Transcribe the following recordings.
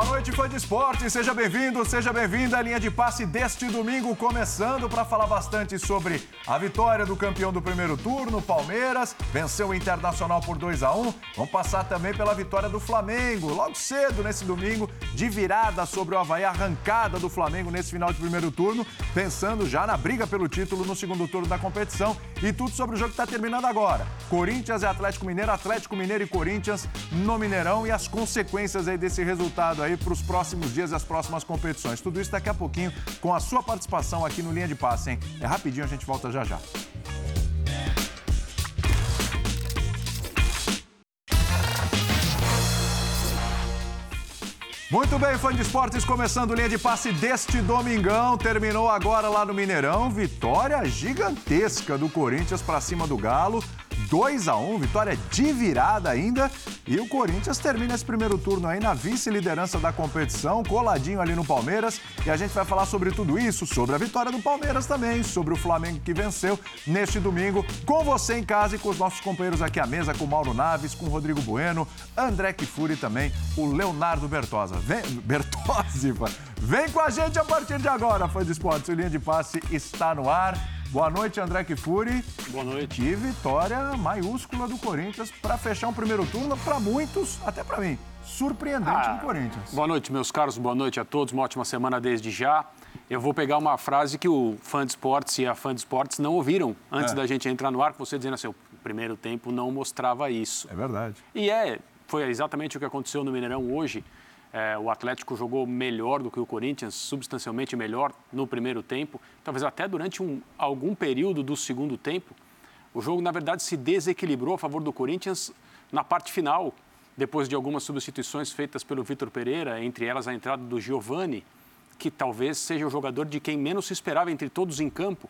Boa noite, fã de esporte. Seja bem-vindo, seja bem-vinda à linha de passe deste domingo, começando para falar bastante sobre a vitória do campeão do primeiro turno, Palmeiras, venceu o Internacional por 2 a 1. Vamos passar também pela vitória do Flamengo, logo cedo nesse domingo, de virada sobre o Havaí, arrancada do Flamengo nesse final de primeiro turno, pensando já na briga pelo título no segundo turno da competição e tudo sobre o jogo que está terminando agora. Corinthians e Atlético Mineiro, Atlético Mineiro e Corinthians no Mineirão e as consequências aí desse resultado aí para os próximos dias e as próximas competições. Tudo isso daqui a pouquinho com a sua participação aqui no Linha de Passe, hein? É rapidinho, a gente volta já já. Muito bem, fã de esportes, começando linha de passe deste domingão. Terminou agora lá no Mineirão. Vitória gigantesca do Corinthians para cima do Galo. 2 a 1 vitória de virada ainda. E o Corinthians termina esse primeiro turno aí na vice-liderança da competição, coladinho ali no Palmeiras. E a gente vai falar sobre tudo isso, sobre a vitória do Palmeiras também, sobre o Flamengo que venceu neste domingo, com você em casa e com os nossos companheiros aqui à mesa, com Mauro Naves, com Rodrigo Bueno, André Kifuri e também o Leonardo Bertosa. Vem, vem com a gente a partir de agora, fã de esportes. O Linha de Passe está no ar. Boa noite, André Kifuri. Boa noite. Que vitória maiúscula do Corinthians para fechar um primeiro turno, para muitos, até para mim, surpreendente ah, do Corinthians. Boa noite, meus caros. Boa noite a todos. Uma ótima semana desde já. Eu vou pegar uma frase que o fã de esportes e a fã de esportes não ouviram antes é. da gente entrar no ar, você dizendo assim, o primeiro tempo não mostrava isso. É verdade. E é, foi exatamente o que aconteceu no Mineirão hoje. É, o Atlético jogou melhor do que o Corinthians, substancialmente melhor no primeiro tempo, talvez até durante um, algum período do segundo tempo. O jogo, na verdade, se desequilibrou a favor do Corinthians na parte final, depois de algumas substituições feitas pelo Vitor Pereira, entre elas a entrada do Giovani, que talvez seja o jogador de quem menos se esperava entre todos em campo.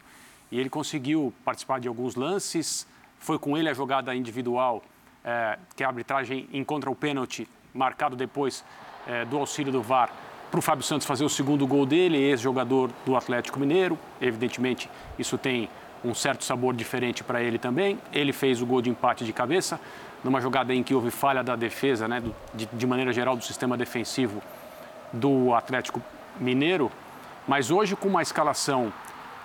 E ele conseguiu participar de alguns lances, foi com ele a jogada individual, é, que a arbitragem encontra o pênalti marcado depois é, do auxílio do VAR para o Fábio Santos fazer o segundo gol dele, ex-jogador do Atlético Mineiro. Evidentemente, isso tem um certo sabor diferente para ele também. Ele fez o gol de empate de cabeça, numa jogada em que houve falha da defesa, né, de, de maneira geral, do sistema defensivo do Atlético Mineiro. Mas hoje, com uma escalação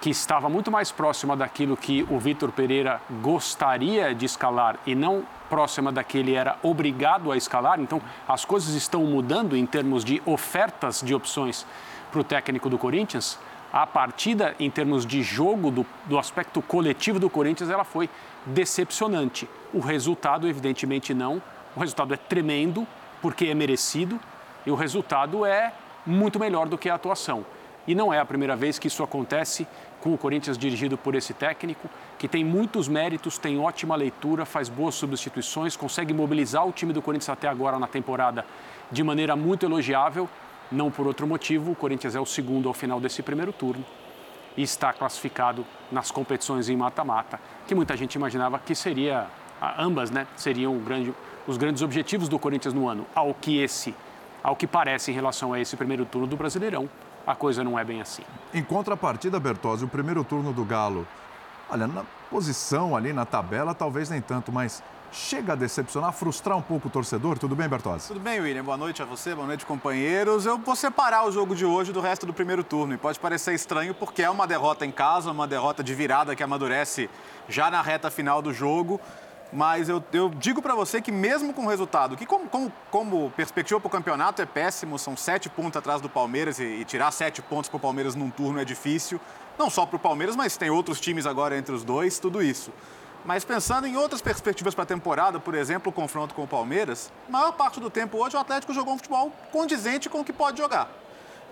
que estava muito mais próxima daquilo que o Vitor Pereira gostaria de escalar e não próxima da que ele era obrigado a escalar. Então, as coisas estão mudando em termos de ofertas de opções para o técnico do Corinthians. A partida, em termos de jogo, do, do aspecto coletivo do Corinthians, ela foi decepcionante. O resultado, evidentemente, não. O resultado é tremendo, porque é merecido, e o resultado é muito melhor do que a atuação. E não é a primeira vez que isso acontece com o Corinthians dirigido por esse técnico, que tem muitos méritos, tem ótima leitura, faz boas substituições, consegue mobilizar o time do Corinthians até agora na temporada de maneira muito elogiável. Não por outro motivo, o Corinthians é o segundo ao final desse primeiro turno e está classificado nas competições em mata-mata, que muita gente imaginava que seria ambas, né, seriam grande, os grandes objetivos do Corinthians no ano, ao que esse, ao que parece em relação a esse primeiro turno do Brasileirão a coisa não é bem assim. Em contrapartida, Bertozzi, o primeiro turno do Galo, olha, na posição ali na tabela, talvez nem tanto, mas chega a decepcionar, frustrar um pouco o torcedor. Tudo bem, Bertozzi? Tudo bem, William. Boa noite a você, boa noite, companheiros. Eu vou separar o jogo de hoje do resto do primeiro turno. E pode parecer estranho porque é uma derrota em casa, uma derrota de virada que amadurece já na reta final do jogo. Mas eu, eu digo para você que mesmo com o resultado, que como, como, como perspectiva para o campeonato é péssimo, são sete pontos atrás do Palmeiras e, e tirar sete pontos para o Palmeiras num turno é difícil. Não só para o Palmeiras, mas tem outros times agora entre os dois, tudo isso. Mas pensando em outras perspectivas para a temporada, por exemplo, o confronto com o Palmeiras, a maior parte do tempo hoje o Atlético jogou um futebol condizente com o que pode jogar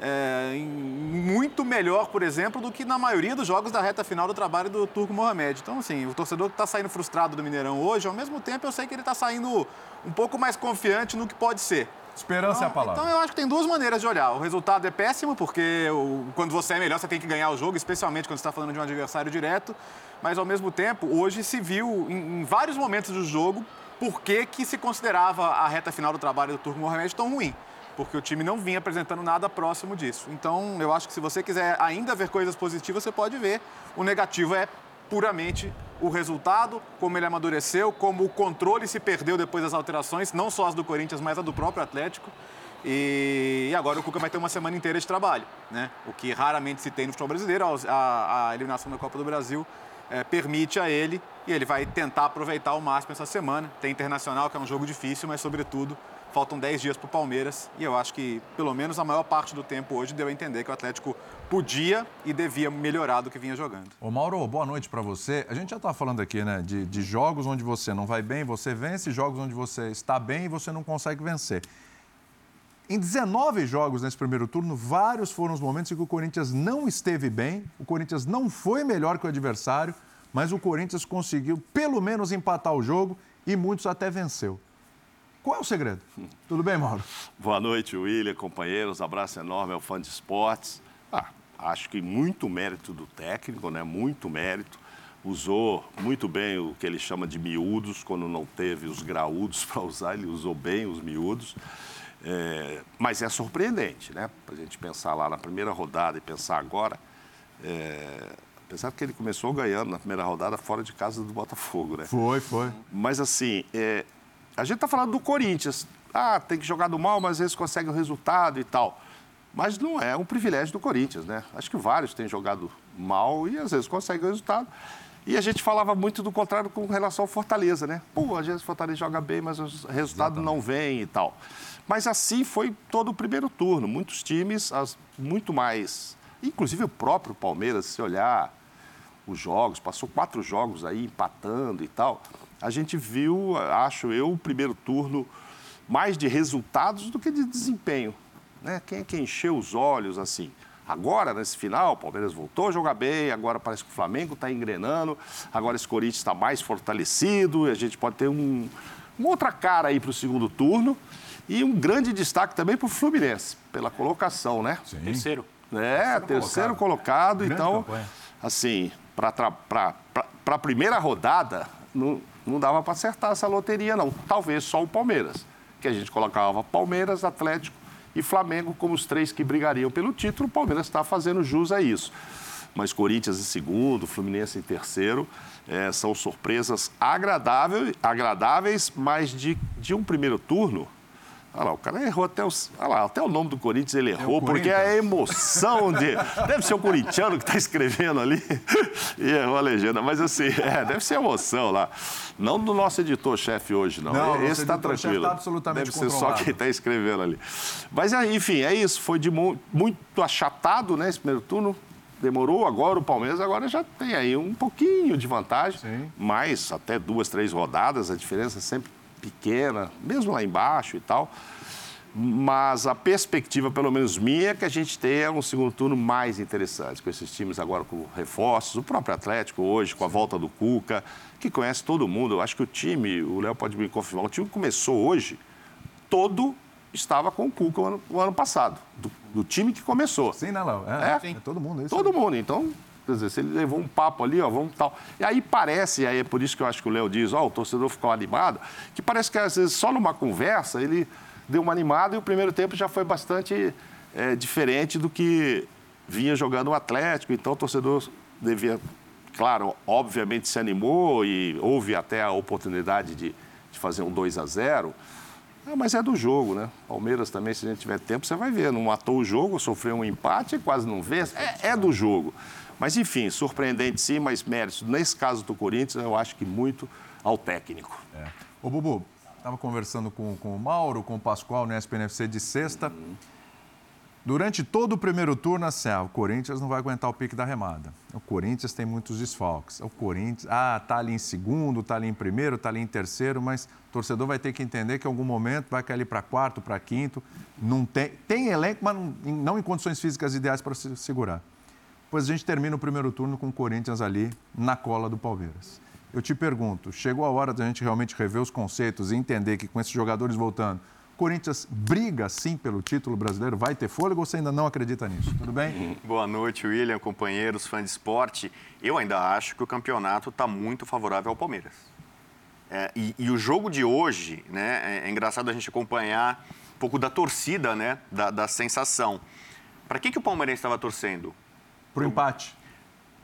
é, muito melhor, por exemplo, do que na maioria dos jogos da reta final do trabalho do Turco Mohamed. Então, assim, o torcedor que está saindo frustrado do Mineirão hoje, ao mesmo tempo eu sei que ele está saindo um pouco mais confiante no que pode ser. Esperança então, é a palavra. Então eu acho que tem duas maneiras de olhar. O resultado é péssimo, porque o, quando você é melhor, você tem que ganhar o jogo, especialmente quando você está falando de um adversário direto. Mas ao mesmo tempo, hoje se viu em, em vários momentos do jogo por que, que se considerava a reta final do trabalho do Turco Mohamed tão ruim porque o time não vinha apresentando nada próximo disso. Então, eu acho que se você quiser ainda ver coisas positivas, você pode ver. O negativo é puramente o resultado, como ele amadureceu, como o controle se perdeu depois das alterações, não só as do Corinthians, mas a do próprio Atlético. E agora o Cuca vai ter uma semana inteira de trabalho, né? O que raramente se tem no futebol brasileiro, a, a eliminação da Copa do Brasil é, permite a ele e ele vai tentar aproveitar ao máximo essa semana. Tem Internacional, que é um jogo difícil, mas sobretudo faltam 10 dias para o Palmeiras e eu acho que pelo menos a maior parte do tempo hoje deu a entender que o Atlético podia e devia melhorar do que vinha jogando. Ô Mauro, boa noite para você. A gente já está falando aqui, né, de, de jogos onde você não vai bem, você vence, jogos onde você está bem e você não consegue vencer. Em 19 jogos nesse primeiro turno, vários foram os momentos em que o Corinthians não esteve bem, o Corinthians não foi melhor que o adversário, mas o Corinthians conseguiu pelo menos empatar o jogo e muitos até venceu. Qual é o segredo? Tudo bem, Mauro? Boa noite, William, companheiros. Abraço enorme ao fã de esportes. Ah, acho que muito mérito do técnico, né? Muito mérito. Usou muito bem o que ele chama de miúdos, quando não teve os graúdos para usar, ele usou bem os miúdos. É, mas é surpreendente, né? Para a gente pensar lá na primeira rodada e pensar agora. É, apesar que ele começou ganhando na primeira rodada fora de casa do Botafogo, né? Foi, foi. Mas assim, é, a gente está falando do Corinthians. Ah, tem que jogar do mal, mas às vezes consegue o resultado e tal. Mas não é um privilégio do Corinthians, né? Acho que vários têm jogado mal e às vezes conseguem o resultado. E a gente falava muito do contrário com relação ao Fortaleza, né? Pô, às vezes o Fortaleza joga bem, mas o resultado Exatamente. não vem e tal. Mas assim foi todo o primeiro turno. Muitos times, as, muito mais. Inclusive o próprio Palmeiras, se olhar os jogos, passou quatro jogos aí empatando e tal. A gente viu, acho eu, o primeiro turno mais de resultados do que de desempenho. Né? Quem é que encheu os olhos assim? Agora, nesse final, o Palmeiras voltou a jogar bem, agora parece que o Flamengo está engrenando, agora esse Corinthians está mais fortalecido, e a gente pode ter um, uma outra cara aí para o segundo turno. E um grande destaque também para o Fluminense, pela colocação, né? Sim. Terceiro. É, terceiro, terceiro colocado. colocado então, campanha. assim, para a primeira rodada, não, não dava para acertar essa loteria, não. Talvez só o Palmeiras, que a gente colocava Palmeiras, Atlético e Flamengo como os três que brigariam pelo título. O Palmeiras está fazendo jus a isso. Mas Corinthians em segundo, Fluminense em terceiro, é, são surpresas agradáveis, agradáveis mas de, de um primeiro turno Olha lá, o cara errou até, os, olha lá, até o nome do Corinthians ele errou, é porque é a emoção de. Deve ser o corintiano que está escrevendo ali e errou a legenda. Mas assim, é, deve ser emoção lá. Não do nosso editor-chefe hoje, não. não Esse está tranquilo. Tá absolutamente deve ser só quem está escrevendo ali. Mas é, enfim, é isso. Foi de muito achatado, né, esse primeiro turno. Demorou, agora o Palmeiras agora já tem aí um pouquinho de vantagem, Sim. mas até duas, três rodadas, a diferença sempre pequena, mesmo lá embaixo e tal. Mas a perspectiva, pelo menos minha, é que a gente tenha um segundo turno mais interessante, com esses times agora com reforços, o próprio Atlético hoje, com a volta do Cuca, que conhece todo mundo. Eu acho que o time, o Léo pode me confirmar, o time que começou hoje, todo estava com o Cuca o ano, o ano passado, do, do, time que começou. Sim, né, Léo? É, é, é, todo mundo. É isso todo mundo. Então, Quer dizer, se ele levou um papo ali, ó, vamos tal. E aí parece, aí é por isso que eu acho que o Léo diz, ó, o torcedor ficou animado, que parece que às vezes só numa conversa ele deu uma animada e o primeiro tempo já foi bastante é, diferente do que vinha jogando o Atlético. Então o torcedor devia, claro, obviamente se animou e houve até a oportunidade de, de fazer um 2 a 0 ah, mas é do jogo, né? Palmeiras também, se a gente tiver tempo, você vai ver. Não matou o jogo, sofreu um empate, quase não vence. É, é do jogo. Mas, enfim, surpreendente sim, mas méritos. Nesse caso do Corinthians, eu acho que muito ao técnico. É. Ô, Bubu, estava conversando com, com o Mauro, com o Pascoal no SPNFC de sexta. Uhum. Durante todo o primeiro turno, assim, ah, o Corinthians não vai aguentar o pique da remada. O Corinthians tem muitos desfalques. O Corinthians, ah, tá ali em segundo, tá ali em primeiro, tá ali em terceiro, mas o torcedor vai ter que entender que em algum momento vai cair para quarto, para quinto. Não tem, tem elenco, mas não, não em condições físicas ideais para se segurar. Pois a gente termina o primeiro turno com o Corinthians ali na cola do Palmeiras. Eu te pergunto, chegou a hora da gente realmente rever os conceitos e entender que com esses jogadores voltando, Corinthians briga sim pelo título brasileiro, vai ter fôlego ou você ainda não acredita nisso? Tudo bem? Boa noite, William, companheiros, fãs de esporte. Eu ainda acho que o campeonato está muito favorável ao Palmeiras. É, e, e, o jogo de hoje, né, é, é, engraçado a gente acompanhar um pouco da torcida, né, da, da sensação. Para que, que o Palmeirense estava torcendo? Para o empate.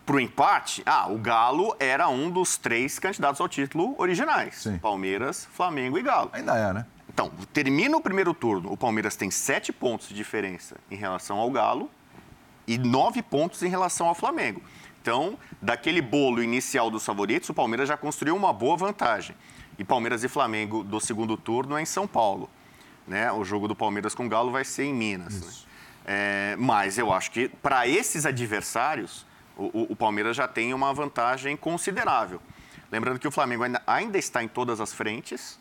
Para o empate, ah, o Galo era um dos três candidatos ao título originais. Sim. Palmeiras, Flamengo e Galo. Ainda é, né? Então, termina o primeiro turno, o Palmeiras tem sete pontos de diferença em relação ao Galo e nove pontos em relação ao Flamengo. Então, daquele bolo inicial dos favoritos, o Palmeiras já construiu uma boa vantagem. E Palmeiras e Flamengo do segundo turno é em São Paulo. Né? O jogo do Palmeiras com o Galo vai ser em Minas. Né? É, mas eu acho que para esses adversários, o, o, Palmeiras já tem uma vantagem considerável. Lembrando que o Flamengo ainda, ainda está em todas as frentes.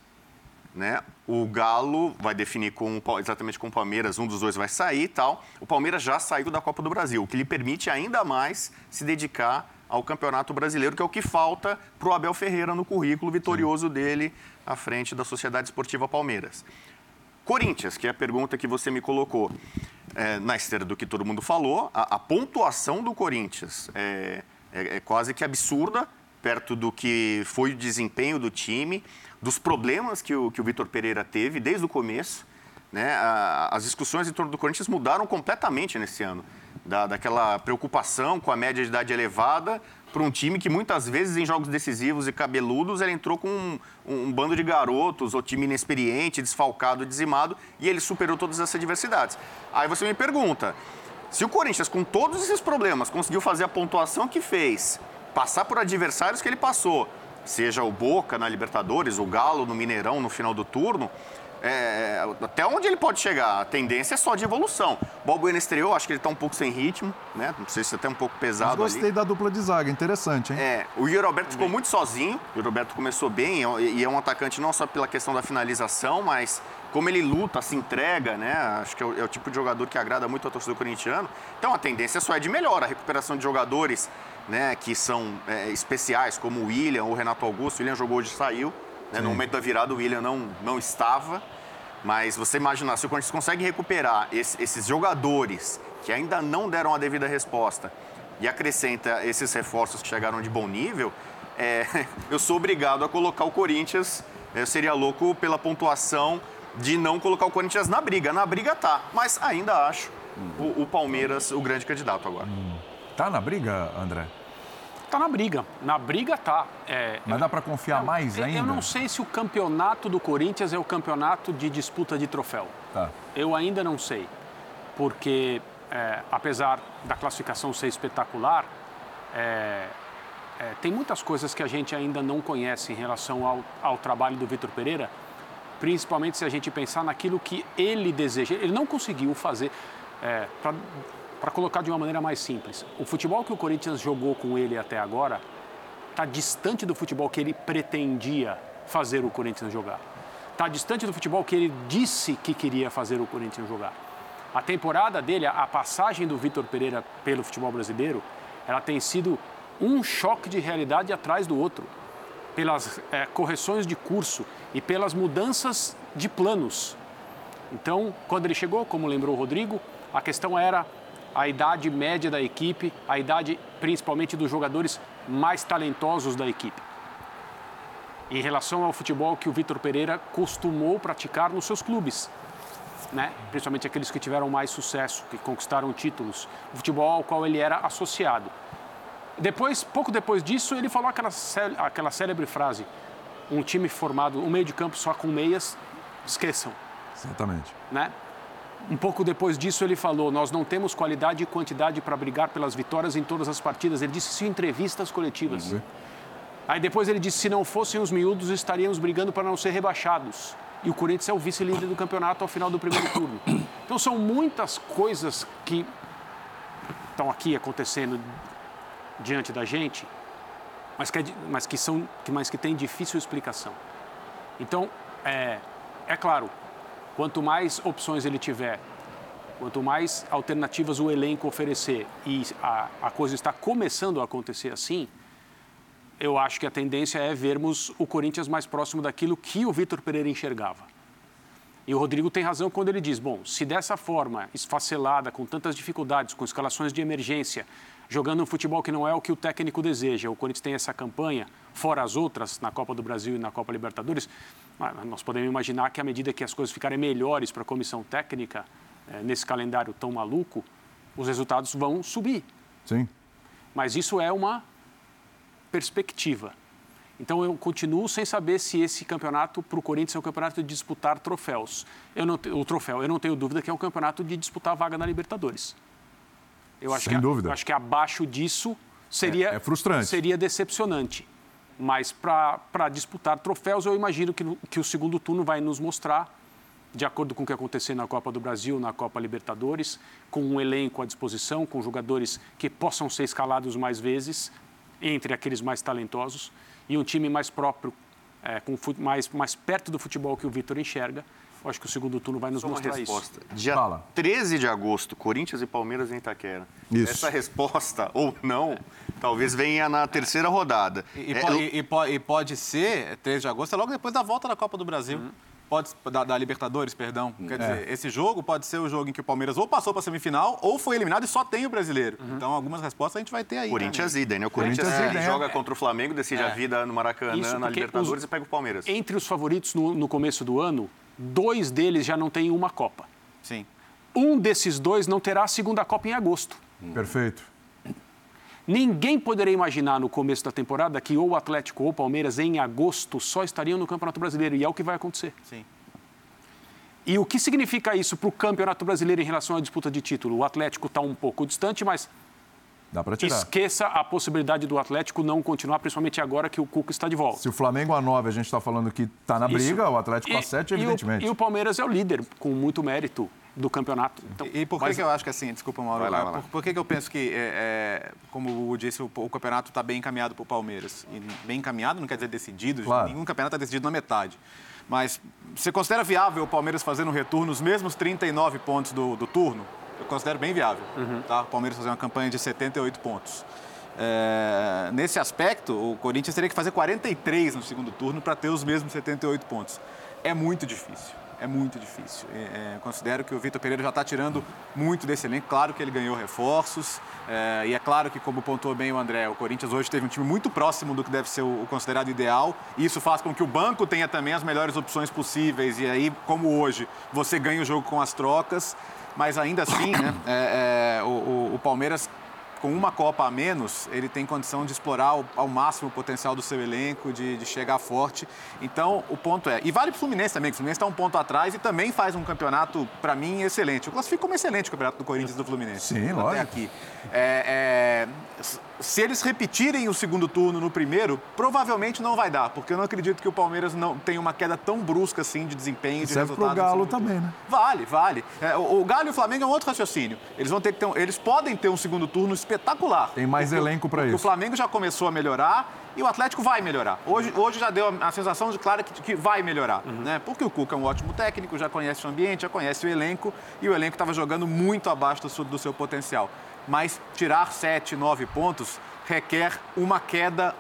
Né? O Galo vai definir com, exatamente com o Palmeiras, um dos dois vai sair e tal. O Palmeiras já saiu da Copa do Brasil, o que lhe permite ainda mais se dedicar ao Campeonato Brasileiro, que é o que falta para o Abel Ferreira no currículo vitorioso dele à frente da Sociedade Esportiva Palmeiras. Corinthians, que é a pergunta que você me colocou. É, na esteira do que todo mundo falou, a, a pontuação do Corinthians é, é, é quase que absurda, perto do que foi o desempenho do time, dos problemas que o, que o Vitor Pereira teve desde o começo. Né? as discussões em torno do Corinthians mudaram completamente nesse ano. Da, daquela preocupação com a média de idade elevada para um time que muitas vezes em jogos decisivos e cabeludos ele entrou com um, um, bando de garotos, ou time inexperiente, desfalcado, dizimado, e ele superou todas essas adversidades. Aí você me pergunta, se o Corinthians com todos esses problemas conseguiu fazer a pontuação que fez, passar por adversários que ele passou, seja o Boca na Libertadores, o Galo no Mineirão no final do turno, é, até onde ele pode chegar? A tendência é só de evolução. O Balbuena estreou, acho que ele está um pouco sem ritmo, né? Não sei se até um pouco pesado. Mas gostei ali. da dupla de zaga, interessante, hein? É, o Yuri Alberto ficou muito sozinho. O Yuri Alberto começou bem e é um atacante não só pela questão da finalização, mas como ele luta, se entrega, né? Acho que é o, é o tipo de jogador que agrada muito ao torcedor corintiano. Então a tendência só é de melhor. A recuperação de jogadores né, que são é, especiais, como o William, o Renato Augusto. O William jogou hoje e saiu. Né? No momento da virada, o William não, não estava. Mas você imaginar, se o Corinthians consegue recuperar esse, esses jogadores que ainda não deram a devida resposta e acrescenta esses reforços que chegaram de bom nível, é, eu sou obrigado a colocar o Corinthians. Eu seria louco pela pontuação de não colocar o Corinthians na briga. Na briga tá, mas ainda acho o, o Palmeiras o grande candidato agora. Tá na briga, André? Tá na briga. Na briga tá. É, Mas dá para confiar mais ainda? Eu não sei se o campeonato do Corinthians é o campeonato de disputa de troféu. Tá. Eu ainda não sei. Porque, é, apesar da classificação ser espetacular, é, é, tem muitas coisas que a gente ainda não conhece em relação ao, ao trabalho do Vitor Pereira, principalmente se a gente pensar naquilo que ele deseja. Ele não conseguiu fazer. É, pra, para colocar de uma maneira mais simples, o futebol que o Corinthians jogou com ele até agora está distante do futebol que ele pretendia fazer o Corinthians jogar. Está distante do futebol que ele disse que queria fazer o Corinthians jogar. A temporada dele, a passagem do Vitor Pereira pelo futebol brasileiro, ela tem sido um choque de realidade atrás do outro, pelas é, correções de curso e pelas mudanças de planos. Então, quando ele chegou, como lembrou o Rodrigo, a questão era a idade média da equipe, a idade principalmente dos jogadores mais talentosos da equipe. Em relação ao futebol que o Vitor Pereira costumou praticar nos seus clubes, né? principalmente aqueles que tiveram mais sucesso, que conquistaram títulos, o futebol ao qual ele era associado. Depois, pouco depois disso, ele falou aquela, aquela célebre frase: um time formado, um meio de campo só com meias, esqueçam. Exatamente. Né? Um pouco depois disso, ele falou: Nós não temos qualidade e quantidade para brigar pelas vitórias em todas as partidas. Ele disse isso em entrevistas coletivas. Uhum. Aí depois ele disse: Se não fossem os miúdos, estaríamos brigando para não ser rebaixados. E o Corinthians é o vice-líder do campeonato ao final do primeiro turno. Então são muitas coisas que estão aqui acontecendo diante da gente, mas que, é, mas que, são, mas que têm difícil explicação. Então, é, é claro, Quanto mais opções ele tiver, quanto mais alternativas o elenco oferecer e a, a coisa está começando a acontecer assim, eu acho que a tendência é vermos o Corinthians mais próximo daquilo que o Vitor Pereira enxergava. E o Rodrigo tem razão quando ele diz: bom, se dessa forma, esfacelada, com tantas dificuldades, com escalações de emergência, jogando um futebol que não é o que o técnico deseja, o Corinthians tem essa campanha, fora as outras, na Copa do Brasil e na Copa Libertadores, nós podemos imaginar que à medida que as coisas ficarem melhores para a comissão técnica, é, nesse calendário tão maluco, os resultados vão subir. Sim. Mas isso é uma perspectiva. Então eu continuo sem saber se esse campeonato para o Corinthians é um campeonato de disputar troféus. Eu não, o troféu, eu não tenho dúvida que é um campeonato de disputar a vaga na Libertadores. Eu acho Sem que, dúvida. Eu acho que abaixo disso seria, É- é frustrante. seria decepcionante. Mas para disputar troféus, eu imagino que, no- que o segundo turno vai nos mostrar, de acordo com o que acontecer na Copa do Brasil, na Copa Libertadores, com um elenco à disposição, com jogadores que possam ser escalados mais vezes, entre aqueles mais talentosos, e um time mais próprio, é, com mais, mais perto do futebol que o Vitor enxerga. Eu acho que o segundo turno vai nos Só uma mostrar resposta. isso. Dia Fala. 13 de agosto, Corinthians e Palmeiras em Itaquera. Isso. Essa resposta, ou não, talvez venha na terceira rodada. E, e É, e- e e pode ser, 3 de agosto, é logo depois da volta da Copa do Brasil. Pode, da, da Libertadores, perdão. Quer dizer, esse jogo pode ser o jogo em que o Palmeiras ou passou para a semifinal ou foi eliminado e só tem o brasileiro. Então, algumas respostas a gente vai ter aí. Corinthians né, idem, né? O Corinthians é, joga é. contra o Flamengo, decide a vida no Maracanã, Isso na Libertadores os- e pega o Palmeiras. Entre os favoritos no, no começo do ano, dois deles já não têm uma Copa. Sim. Um desses dois não terá a segunda Copa em agosto. Perfeito. Ninguém poderia imaginar no começo da temporada que ou o Atlético ou o Palmeiras em agosto só estariam no Campeonato Brasileiro e é o que vai acontecer. Sim. E o que significa isso para o Campeonato Brasileiro em relação à disputa de título? O Atlético está um pouco distante, mas Dá para tirar. esqueça a possibilidade do Atlético não continuar, principalmente agora que o Cuca está de volta. Se o Flamengo a 9, a gente está falando que está na Isso. briga, o Atlético a E- 7, e o- evidentemente. E o, Palmeiras é o líder, com muito mérito do campeonato. Então, E, e por que, mas- que eu acho que assim, desculpa, Mauro, Vai lá, é, vai lá. por, por que, que eu penso que, é, é, como o Hugo disse, o, o campeonato está bem encaminhado para o Palmeiras? E bem encaminhado não quer dizer decidido, Claro. nenhum campeonato está decidido na metade. Mas você considera viável o Palmeiras fazer no retorno os mesmos 39 pontos do, do turno? Eu considero bem viável. Tá? O Palmeiras fazer uma campanha de 78 pontos. É, nesse aspecto, o Corinthians teria que fazer 43 no segundo turno para ter os mesmos 78 pontos. É muito difícil. É muito difícil. É, considero que o Vitor Pereira já está tirando muito desse elenco. Claro que ele ganhou reforços. é, e é claro que, como pontuou bem o André, o Corinthians hoje teve um time muito próximo do que deve ser o, o considerado ideal. E isso faz com que o banco tenha também as melhores opções possíveis. E aí, como hoje, você ganha o jogo com as trocas. Mas ainda assim, né, é, é, o, o- o Palmeiras com uma Copa a menos, ele tem condição de explorar ao, ao máximo o potencial do seu elenco, de, de chegar forte. Então, o ponto é. E vale para o Fluminense também, que o Fluminense está um ponto atrás e também faz um campeonato, para mim, excelente. Eu classifico como excelente o campeonato do Corinthians e do Fluminense. Sim, até lógico. aqui. É, é, se eles repetirem o segundo turno no primeiro, provavelmente não vai dar, porque eu não acredito que o Palmeiras não tenha uma queda tão brusca assim de desempenho, de Serve pro resultado. no Galo também, né? Vale, vale. É, o, o Galo e o Flamengo é um outro raciocínio. Eles vão ter que ter um- eles podem ter um segundo turno espetacular. Tem mais o- elenco pra porque isso. O Flamengo já começou a melhorar e o Atlético vai melhorar. Hoje, hoje já deu a, a sensação de clara que, que vai melhorar, né? Porque o Cuca é um ótimo técnico, já conhece o ambiente, já conhece o elenco e o elenco estava jogando muito abaixo do do seu potencial. Mas tirar 7, 9 pontos requer uma queda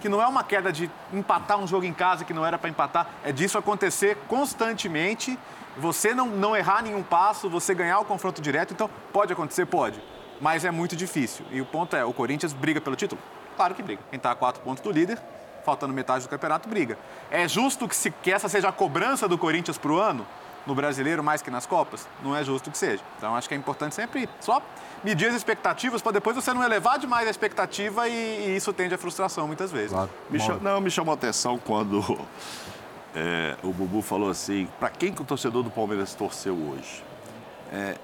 que não é uma queda de empatar um jogo em casa que não era para empatar, é disso acontecer constantemente, você não, não errar nenhum passo, você ganhar o confronto direto. Então, pode acontecer? Pode. Mas é muito difícil. E o ponto é, o Corinthians briga pelo título? Claro que briga. Quem está a quatro pontos do líder, faltando metade do campeonato, briga. É justo que, se, que essa seja a cobrança do Corinthians para o ano? No brasileiro, mais que nas Copas? Não é justo que seja. Então, acho que é importante sempre só medir as expectativas para depois você não elevar demais a expectativa e, e isso tende à frustração muitas vezes. Claro. Me Mauro. cha- Não, me chamou a atenção quando é, o Bubu falou assim, para quem que o torcedor do Palmeiras torceu hoje? É,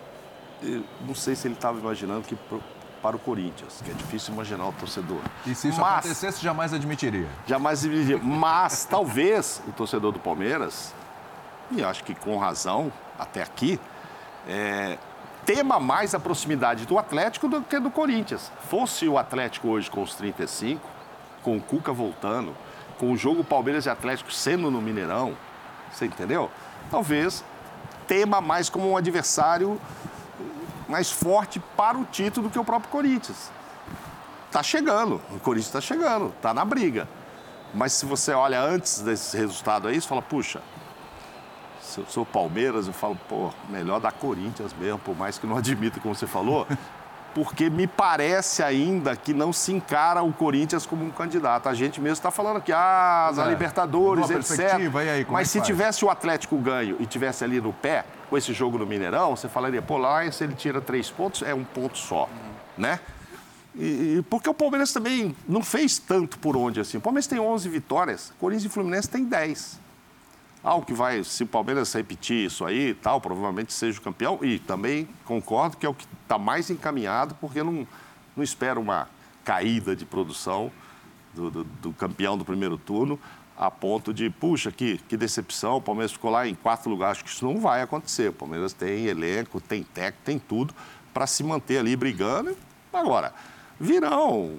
eu não sei se ele estava imaginando que pro- para o Corinthians, que é difícil imaginar o torcedor. E se isso Mas- acontecesse, jamais admitiria. Jamais dividir. Mas talvez o torcedor do Palmeiras, e acho que com razão, até aqui, é, tema mais a proximidade do Atlético do que do Corinthians. Fosse o Atlético hoje com os 35, com o Cuca voltando, com o jogo Palmeiras e Atlético sendo no Mineirão, você entendeu? Talvez tema mais como um adversário mais forte para o título do que o próprio Corinthians tá chegando. O Corinthians está chegando, tá na briga. Mas se você olha antes desse resultado aí, você fala, puxa, se eu sou Palmeiras, eu falo, pô, melhor dar Corinthians mesmo, por mais que não admita, como você falou, porque me parece ainda que não se encara o Corinthians como um candidato. A gente mesmo está falando que, ah, é. Libertadores, etc. aí, é Mas se faz? tivesse o Atlético ganho e tivesse ali no pé, com esse jogo no Mineirão, você falaria, pô, lá se ele tira três pontos, é um ponto só, né? E, e, porque o Palmeiras também não fez tanto por onde assim. O Palmeiras tem 11 vitórias, Corinthians e Fluminense tem 10. Algo que vai, se o Palmeiras repetir isso aí e tal, provavelmente seja o campeão. E também concordo que é o que está mais encaminhado, porque não, não espera uma caída de produção do, do, do, campeão do primeiro turno a ponto de, puxa, que, que decepção, o Palmeiras ficou lá em quarto lugar. Acho que isso não vai acontecer. O Palmeiras tem elenco, tem técnico, tem tudo para se manter ali brigando. Agora, virão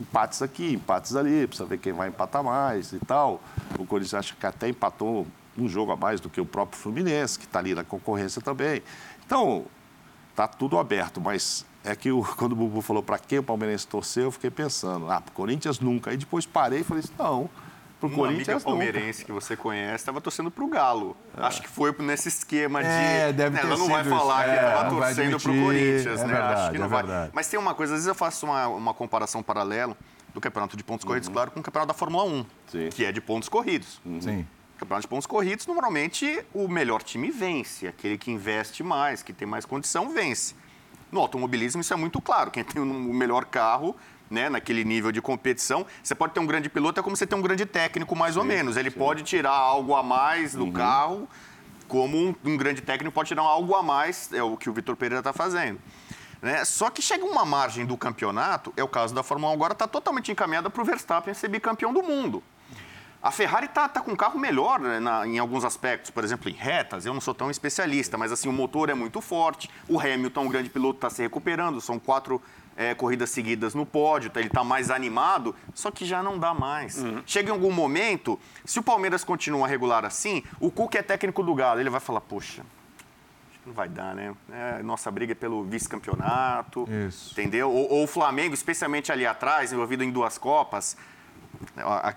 empates aqui, empates ali, precisa ver quem vai empatar mais e tal. O Corinthians acha que até empatou um jogo a mais do que o próprio Fluminense, que está ali na concorrência também. Então, está tudo aberto, mas é que o, quando o Bubu falou para quem o Palmeirense torceu, eu fiquei pensando, ah, Corinthians nunca. Aí depois parei e falei assim, não, pro um Corinthians palmeirense nunca. que você conhece estava torcendo pro Galo. É. Acho que foi nesse esquema de. É, deve né, ter ela não vai falar é, que estava torcendo pro Corinthians, é né? Verdade, Acho que não é vai. Verdade. Mas tem uma coisa, às vezes eu faço uma, uma comparação paralelo do campeonato de pontos corridos, uhum. claro, com o campeonato da Fórmula 1, Sim. que é de pontos corridos. Uhum. Sim. Campeonato de pontos corridos, normalmente o melhor time vence, aquele que investe mais, que tem mais condição, vence. No automobilismo isso é muito claro, quem tem o melhor carro né, naquele nível de competição. Você pode ter um grande piloto, é como você ter um grande técnico, mais sim, ou menos. Ele sim. pode tirar algo a mais do uhum. carro, como um, um, grande técnico pode tirar algo a mais, é o que o Vitor Pereira está fazendo. Né? Só que chega uma margem do campeonato, é o caso da Fórmula 1 agora, está totalmente encaminhada para o Verstappen ser bicampeão do mundo. A Ferrari está tá com um carro melhor né, na, em alguns aspectos, por exemplo, em retas. Eu não sou tão especialista, mas assim o motor é muito forte. O Hamilton, um grande piloto, está se recuperando. São quatro é, corridas seguidas no pódio, tá, ele está mais animado, só que já não dá mais. Uhum. Chega em algum momento, se o Palmeiras continua regular assim, o Cuca é técnico do Galo, ele vai falar, poxa, não vai dar, né? É, nossa briga é pelo vice-campeonato, entendeu? Ou, ou, o Flamengo, especialmente ali atrás, envolvido em duas Copas, a,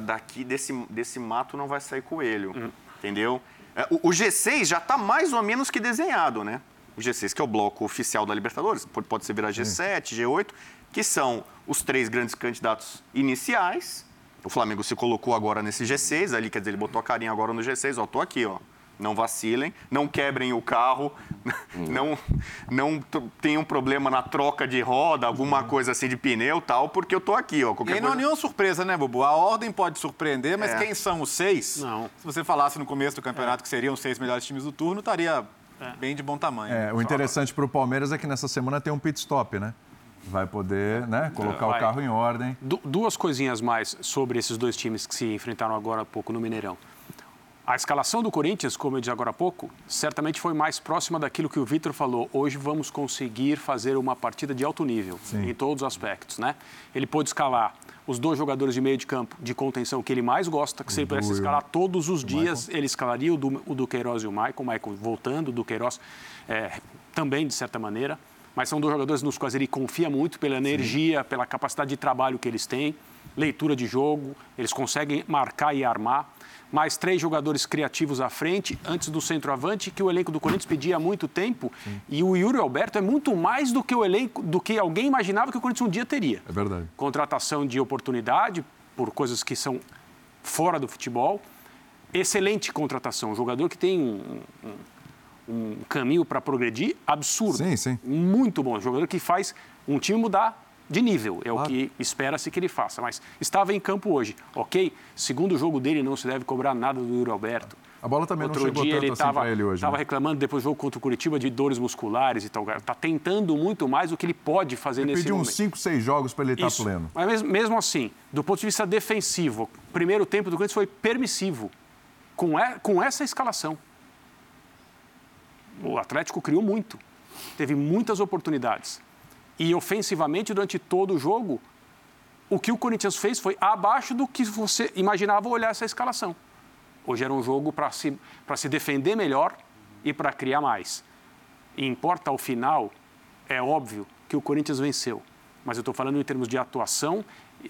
daqui desse, desse mato não vai sair coelho, uhum. entendeu? É, o, o G6 já está mais ou menos que desenhado, né? O G6, que é o bloco oficial da Libertadores, pode, pode ser virar G7, G8, que são os três grandes candidatos iniciais. O Flamengo se colocou agora nesse G6, ali, quer dizer, ele botou a carinha agora no G6, ó, tô aqui, ó. Não vacilem, não quebrem o carro, hum. não, não tenham problema na troca de roda, alguma hum. coisa assim de pneu tal, porque eu tô aqui, ó. Qualquer e não é nenhuma surpresa, né, Bubu? A ordem pode surpreender, mas é. quem são os seis? Não. Se você falasse no começo do campeonato é. que seriam os seis melhores times do turno, estaria. Bem de bom tamanho. É, o interessante para o Palmeiras é que nessa semana tem um pit stop, né? Vai poder né, colocar Vai. o carro em ordem. Du duas coisinhas mais sobre esses dois times que se enfrentaram agora há pouco no Mineirão. A escalação do Corinthians, como eu disse agora há pouco, certamente foi mais próxima daquilo que o Vitor falou. Hoje vamos conseguir fazer uma partida de alto nível, Sim. em todos os aspectos. Né? Ele pôde escalar os dois jogadores de meio de campo de contenção que ele mais gosta, que se ele pudesse escalar todos os dias, ele escalaria o, du, o Duqueiroz e o Maicon, o Maicon voltando, o Duqueiroz é, também, de certa maneira. Mas são dois jogadores nos quais ele confia muito pela energia, Sim. pela capacidade de trabalho que eles têm, leitura de jogo, eles conseguem marcar e armar mais três jogadores criativos à frente, antes do centroavante, que o elenco do Corinthians pedia há muito tempo. Sim. E o Yuri Alberto é muito mais do que o elenco, do que alguém imaginava que o Corinthians um dia teria. É verdade. Contratação de oportunidade por coisas que são fora do futebol. Excelente contratação, um jogador que tem um, um, um caminho para progredir absurdo. Sim, sim. Muito bom, um jogador que faz um time mudar de nível, é claro. o que espera-se que ele faça. Mas estava em campo hoje, ok? Segundo jogo dele, não se deve cobrar nada do Yuri Alberto. A bola também Outro não chegou dia tanto ele estava assim ele hoje. Estava né? reclamando depois do jogo contra o Curitiba de dores musculares e tal. Está tentando muito mais do que ele pode fazer ele nesse pediu momento. uns 5, 6 jogos para ele estar tá pleno. Mas mesmo, mesmo assim, do ponto de vista defensivo, o primeiro tempo do Corinthians foi permissivo com, é, com essa escalação. O Atlético criou muito, teve muitas oportunidades. E ofensivamente, durante todo o jogo, o que o Corinthians fez foi abaixo do que você imaginava olhar essa escalação. Hoje era um jogo para se, se defender melhor e para criar mais. E importa ao final, é óbvio que o Corinthians venceu. Mas eu estou falando em termos de atuação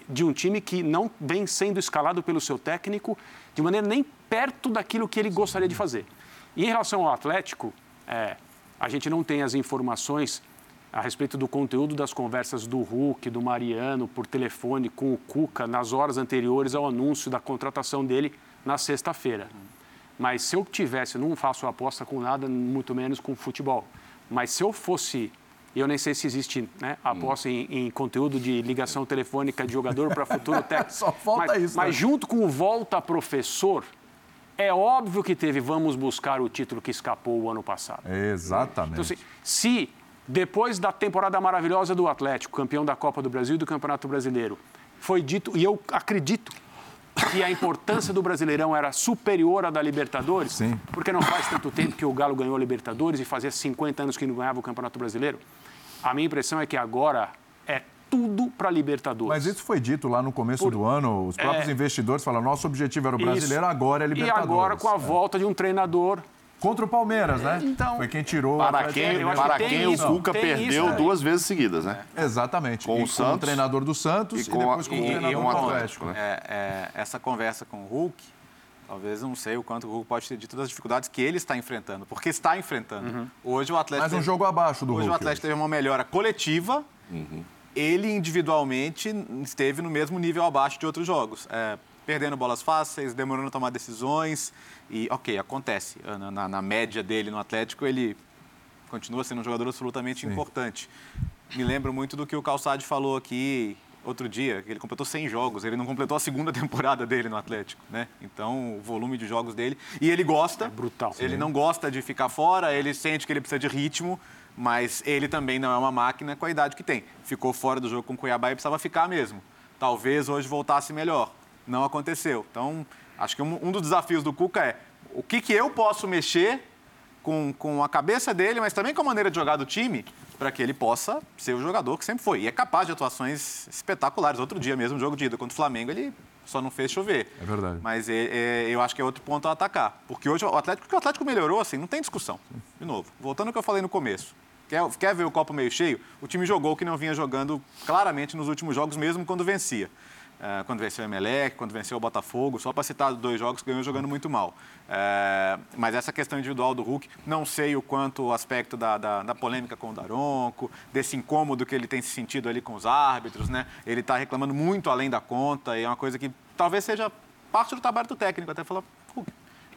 de um time que não vem sendo escalado pelo seu técnico de maneira nem perto daquilo que ele gostaria de fazer. E em relação ao Atlético, é, a gente não tem as informações a respeito do conteúdo das conversas do Hulk, do Mariano, por telefone com o Cuca nas horas anteriores ao anúncio da contratação dele na sexta-feira. Mas se eu tivesse, não faço aposta com nada, muito menos com futebol, mas se eu fosse eu nem sei se existe né, aposta em, em, conteúdo de ligação telefônica de jogador para futuro técnico. Só falta mas, isso. Mas né? junto com o volta professor, é óbvio que teve vamos buscar o título que escapou o ano passado. Exatamente. Então, assim, se depois da temporada maravilhosa do Atlético, campeão da Copa do Brasil e do Campeonato Brasileiro, foi dito, e eu acredito que a importância do Brasileirão era superior à da Libertadores, Sim. porque não faz tanto tempo que o Galo ganhou a Libertadores e fazia 50 anos que não ganhava o Campeonato Brasileiro. A minha impressão é que agora é tudo para Libertadores. Mas isso foi dito lá no começo do ano. Os próprios É. investidores falaram: nosso objetivo era o brasileiro, Isso. agora é E Libertadores. agora com a É. volta de um treinador Contra o Palmeiras, né? Então- foi quem tirou o Para quem, eu para que quem isso, o Cuca perdeu isso, né? duas vezes seguidas, né? Exatamente. Com e o Santos. treinador do Santos E e, com depois e- e treinador com o do Atlético, Atlético. né? É, é, essa conversa com o Hulk, talvez eu não sei o quanto o Hulk pode ter dito das dificuldades que ele está enfrentando, porque está enfrentando. Hoje o Atlético. Mas um teve- jogo abaixo do Hoje o Hulk. Atlético teve uma melhora coletiva. Ele individualmente esteve no mesmo nível abaixo de outros jogos. É, perdendo bolas fáceis, demorando a tomar decisões. E, ok, acontece. Na, na- na média dele no Atlético, ele continua sendo um jogador absolutamente importante. Me lembro muito do que o Calçade falou aqui outro dia, que ele completou 100 jogos. Ele não completou a segunda temporada dele no Atlético, né? Então, o volume de jogos dele... E ele gosta. É brutal. Ele não gosta de ficar fora, ele sente que ele precisa de ritmo, mas ele também não é uma máquina com a idade que tem. Ficou fora do jogo com o Cuiabá e precisava ficar mesmo. Talvez hoje voltasse melhor. Não aconteceu. Então, acho que um, um dos desafios do Cuca é o que, que eu posso mexer com, com a cabeça dele, mas também com a maneira de jogar do time, para que ele possa ser o jogador que sempre foi. E é capaz de atuações espetaculares. Outro dia mesmo, jogo de ida contra o Flamengo, ele só não fez chover. É verdade. Mas é- é- eu acho que é outro ponto a atacar. Porque hoje o Atlético, o Atlético melhorou, assim, não tem discussão. De novo, voltando ao que eu falei no começo. Quer, quer ver o copo meio cheio? O time jogou o que não vinha jogando claramente nos últimos jogos, mesmo quando vencia. É, quando venceu o Emelec, quando venceu o Botafogo, só para citar dois jogos, ganhou jogando muito mal. É, mas essa questão individual do Hulk, não sei o quanto o aspecto da, da, da polêmica com o Daronco, desse incômodo que ele tem se sentido ali com os árbitros, né? Ele está reclamando muito além da conta e é uma coisa que talvez seja parte do trabalho do técnico, até falar, Hulk,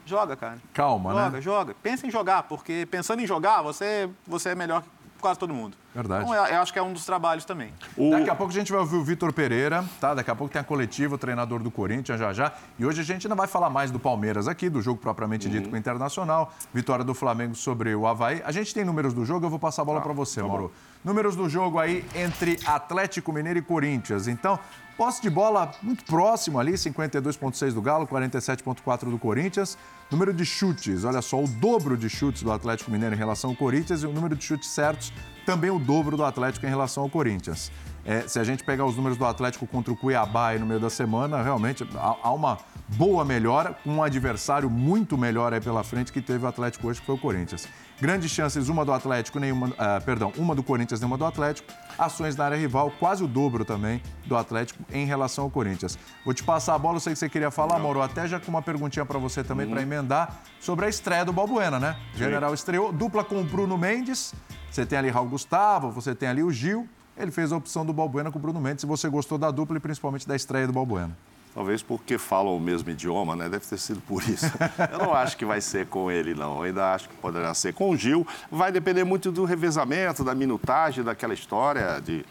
joga, cara. Calma, joga, né? Joga, Pensa em jogar, porque pensando em jogar, você, você é melhor que quase todo mundo. Verdade. Então, eu, eu acho que é um dos trabalhos também. Daqui a pouco a gente vai ouvir o Vitor Pereira, tá? Daqui a pouco tem a coletiva, o treinador do Corinthians já já. E hoje a gente ainda vai falar mais do Palmeiras aqui, do jogo propriamente dito com o Internacional, vitória do Flamengo sobre o Havaí. A gente tem números do jogo, eu vou passar a bola para você, Mauro. Números do jogo aí entre Atlético Mineiro e Corinthians. Então, posse de bola muito próximo ali, 52,6 do Galo, 47,4 do Corinthians. Número de chutes, olha só, o dobro de chutes do Atlético Mineiro em relação ao Corinthians e o número de chutes certos também o dobro do Atlético em relação ao Corinthians. É, se a gente pegar os números do Atlético contra o Cuiabá aí no meio da semana, realmente há, uma boa melhora, com um adversário muito melhor aí pela frente que teve o Atlético hoje, que foi o Corinthians. Grandes chances, uma do Atlético, nenhuma. ah, perdão, uma do Corinthians, nenhuma do Atlético. Ações na área rival, quase o dobro também do Atlético em relação ao Corinthians. Vou te passar a bola, eu sei que você queria falar, Mauro, até já com uma perguntinha para você também, para emendar, sobre a estreia do Balbuena, né? General estreou, dupla com o Bruno Mendes. Você tem ali Raul Gustavo, você tem ali o Gil. Ele fez a opção do Balbuena com o Bruno Mendes. E você gostou da dupla e principalmente da estreia do Balbuena. Talvez porque falam o mesmo idioma, né? Deve ter sido por isso. Eu não acho que vai ser com ele, não. Eu ainda acho que poderá ser com o Gil. Vai depender muito do revezamento, da minutagem, daquela história de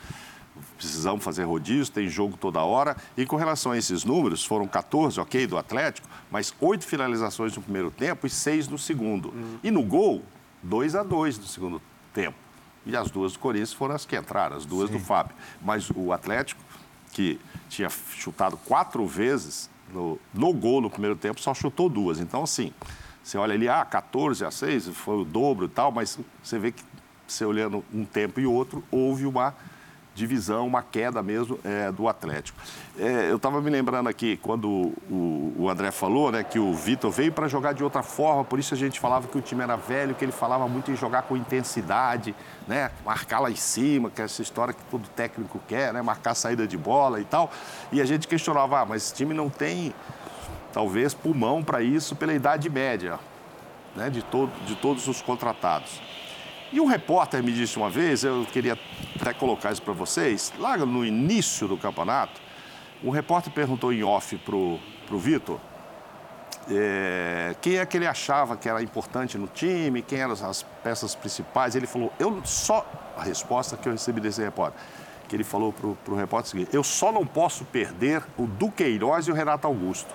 precisamos fazer rodízio, tem jogo toda hora. E com relação a esses números, foram 14, ok, do Atlético, mas oito finalizações no primeiro tempo e seis no segundo. E no gol, 2 a 2 no segundo tempo. E as duas do Corinthians foram as que entraram, as duas do Fábio. Mas o Atlético, que tinha chutado quatro vezes no, no gol no primeiro tempo, só chutou duas. Então, assim, você olha ali, ah, 14 a 6, foi o dobro e tal, mas você vê que, você olhando um tempo e outro, houve uma divisão, uma queda mesmo é, do Atlético. É, eu estava me lembrando aqui, quando o, o André falou né, que o Vitor veio para jogar de outra forma, por isso a gente falava que o time era velho, que ele falava muito em jogar com intensidade, né, marcar lá em cima, que é essa história que todo técnico quer, né, marcar saída de bola e tal. E a gente questionava, ah, mas esse time não tem, talvez, pulmão para isso pela idade média né, de, todo, de todos os contratados. E um repórter me disse uma vez, eu queria até colocar isso para vocês, lá no início do campeonato, um repórter perguntou em off pro, pro Vitor é, quem é que ele achava que era importante no time, quem eram as peças principais. Ele falou, eu só. A resposta que eu recebi desse repórter, que ele falou para o repórter é o seguinte: eu só não posso perder o Duqueiroz e o Renato Augusto.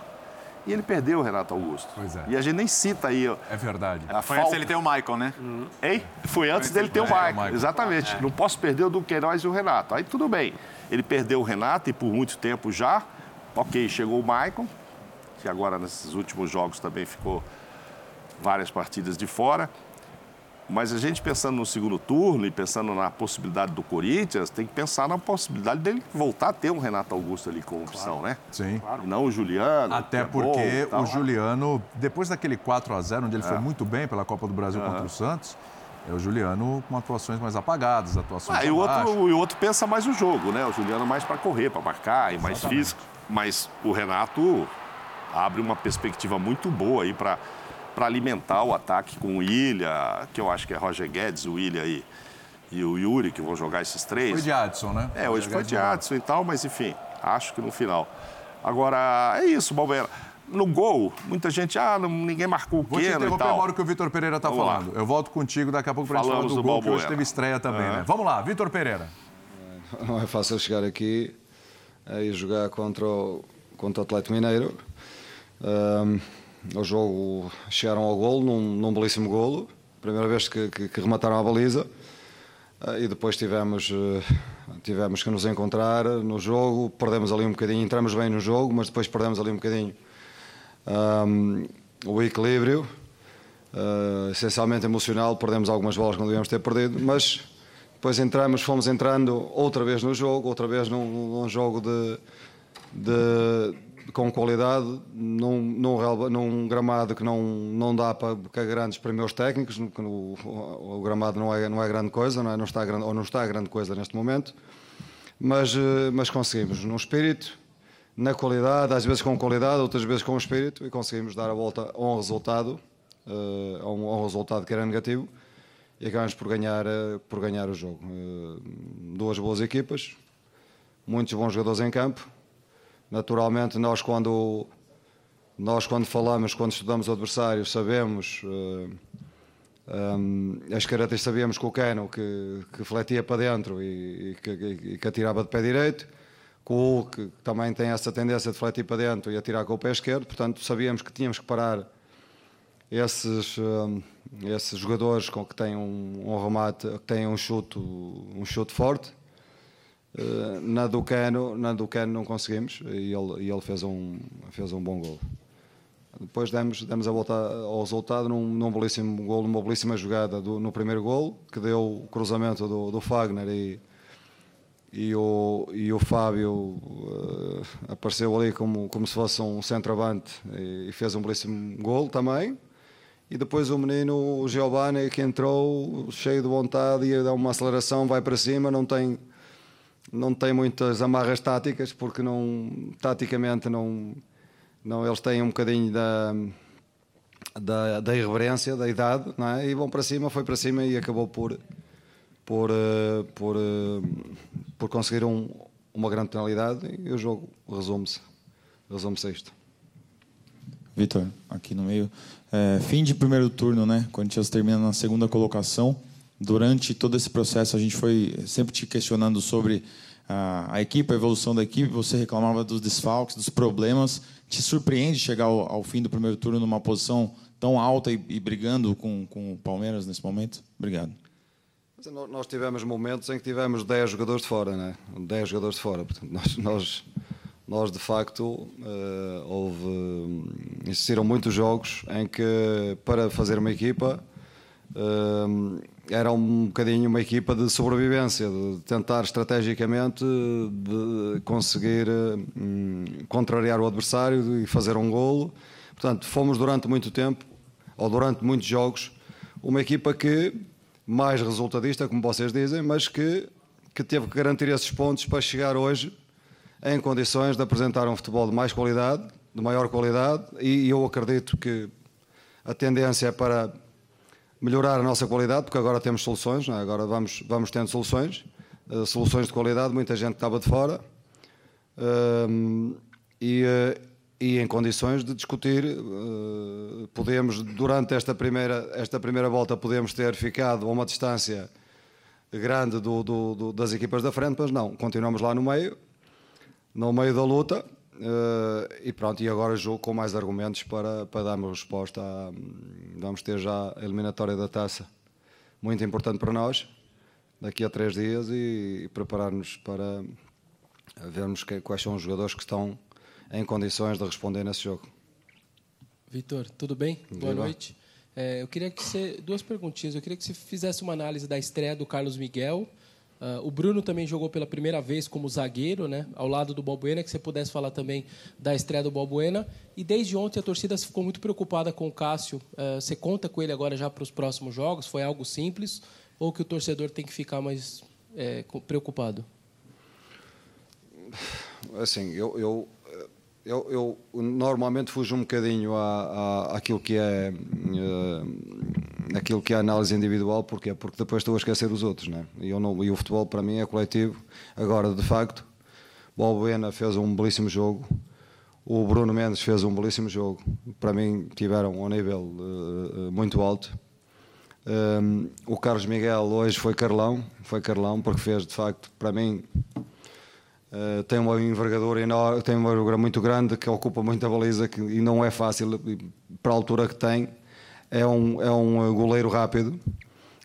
E ele perdeu o Renato Augusto. Pois é. E a gente nem cita aí. É verdade. A Foi falta... antes ele ter o Michael, né? Hein? Foi antes dele ter o É, o Michael. Michael. Exatamente. Não posso perder o Duqueiroz e o Renato. Aí tudo bem. Ele perdeu o Renato e por muito tempo já. Ok, chegou o Michael, que agora nesses últimos jogos também ficou várias partidas de fora. Mas a gente pensando no segundo turno e pensando na possibilidade do Corinthians, tem que pensar na possibilidade dele voltar a ter um Renato Augusto ali como opção, né? Sim. E não o Juliano. Até que é porque o Juliano, depois daquele 4 a 0 onde ele foi É. muito bem pela Copa do Brasil contra o Santos, é o Juliano com atuações mais apagadas, atuações Ah, e, o outro, e o outro pensa mais o jogo, né? O Juliano mais para correr, para marcar e mais físico. Mas o Renato abre uma perspectiva muito boa aí para alimentar o ataque com o Ilha, que eu acho que é Roger Guedes, o Ilha e, e o Yuri, que vão jogar esses três. Foi de Adson, né? É, hoje foi de Adson. Adson e tal, mas enfim, acho que no final. Agora, é isso, Balbeira. No gol, muita gente, ah, não- ninguém marcou o Vou te interromper agora o que o Vitor Pereira está Vamos lá. falando. Eu volto contigo daqui a pouco para a gente falar do do gol, que hoje teve estreia também, Aham. né? Vamos lá, Vitor Pereira. Não é fácil chegar aqui e jogar contra o, contra o Atlético Mineiro. Ahm, o jogo chegaram ao golo, num, num belíssimo golo. Primeira vez que, que- que remataram a baliza. Ah, e depois tivemos, eh, tivemos que nos encontrar no jogo. Perdemos ali um bocadinho, entramos bem no jogo, mas depois perdemos ali um bocadinho ahm, o equilíbrio. Ah, essencialmente emocional, perdemos algumas bolas que não devíamos ter perdido, mas depois entramos, fomos entrando outra vez no jogo, outra vez num, num jogo de, de- com qualidade, num, num, num gramado que não, não dá para para grandes primeiros técnicos, o, o- o gramado não é, não é grande coisa, não, é? não está grande, ou não está grande coisa neste momento, mas, eh, mas conseguimos, no espírito, na qualidade, às vezes com qualidade, outras vezes com espírito, e conseguimos dar a volta a um resultado, eh, a um, a um resultado que era negativo, e acabamos por ganhar, eh, por ganhar o jogo. Duas boas equipas, muitos bons jogadores em campo. Naturalmente, nós quando, nós quando falamos, quando estudamos o adversário, sabemos eh, um, as características, sabíamos que o Cano que, que fletia para dentro e, e que, e que atirava de pé direito, que o Hulk que também tem essa tendência de fletir para dentro e atirar com o pé esquerdo, portanto sabíamos que tínhamos que parar esses, um, esses jogadores com que têm um, um remate, que têm um chute, um chute forte. Uh, na do Cano, na do Cano não conseguimos e ele, e ele fez, um, fez um bom gol. Depois demos, demos a volta ao resultado num, num belíssimo gol, numa belíssima jogada do- no primeiro gol, que deu o cruzamento do, do Fagner e, e, o, e o Fábio eh, apareceu ali como, como se fosse um centroavante e, e fez um belíssimo gol também. E depois o menino, o Giovanni, que entrou cheio de vontade e dá uma aceleração, vai para cima, não tem, não tem muitas amarras táticas, porque não, taticamente não, não, eles têm um bocadinho da, da, da irreverência, da idade, não é? e vão para cima, foi para cima e acabou por, por, eh, por, eh, por conseguir um- uma grande penalidade e o jogo resume-se resume-se a isto. Vitor, aqui no meio. É, fim de primeiro turno, né? Corinthians termina na segunda colocação. Durante todo esse processo, a gente foi sempre te questionando sobre a, a equipe, a evolução da equipe. Você reclamava dos desfalques, dos problemas. Te surpreende chegar ao, ao fim do primeiro turno numa posição tão alta e, e brigando com, com o Palmeiras nesse momento? Obrigado. Nós tivemos momentos em que tivemos 10 jogadores de fora, né? 10 jogadores de fora. Portanto, nós, nós, nós de facto, eh, houve, hum, existiram muitos jogos em que, para fazer uma equipa, hum, era um bocadinho uma equipa de sobrevivência, de tentar estrategicamente de conseguir hum, contrariar o adversário e fazer um golo. Portanto, fomos durante muito tempo, ou durante muitos jogos, uma equipa que mais resultadista, como vocês dizem, mas que, que teve que garantir esses pontos para chegar hoje em condições de apresentar um futebol de mais qualidade, de maior qualidade, e eu acredito que a tendência é para melhorar a nossa qualidade, porque agora temos soluções, é? agora vamos, vamos tendo soluções, eh, soluções de qualidade, muita gente estava de fora. Hum, e, eh, e em condições de discutir. Uh, podemos, durante esta primeira, esta primeira volta, podemos ter ficado a uma distância grande do, do, do, das equipas da frente, mas não, continuamos lá no meio, no meio da luta. Uh, e pronto, e agora jogo com mais argumentos para, para darmos resposta. A, vamos ter já a eliminatória da taça, muito importante para nós, daqui a três dias, e, e preparar-nos para vermos que, quais são os jogadores que estão em condições de responder nesse jogo. Vitor, tudo bem? Boa noite. É, eu queria que você. Duas perguntinhas. Eu queria que você fizesse uma análise da estreia do Carlos Miguel. Uh, o Bruno também jogou pela primeira vez como zagueiro, né, ao lado do Balbuena, que você pudesse falar também da estreia do Balbuena. E desde ontem a torcida ficou muito preocupada com o Cássio. Uh, você conta com ele agora já para os próximos jogos? Foi algo simples? Ou que o torcedor tem que ficar mais é, preocupado? Assim, eu, eu eu, eu, normalmente fujo um bocadinho à, à, àquilo que é uh, aquilo que é a análise individual, porque Porque depois estou a esquecer os outros, né? E, eu não, e o futebol para mim é coletivo. Agora, de facto, Balbuena fez um belíssimo jogo, o Bruno Mendes fez um belíssimo jogo. Para mim, tiveram um nível uh, muito alto. Um, o Carlos Miguel hoje foi Carlão, foi Carlão, porque fez de facto, para mim, Uh, tem uma envergadura enorme, tem uma envergadura muito grande que ocupa muita baliza que, e não é fácil para a altura que tem. É um, é um goleiro rápido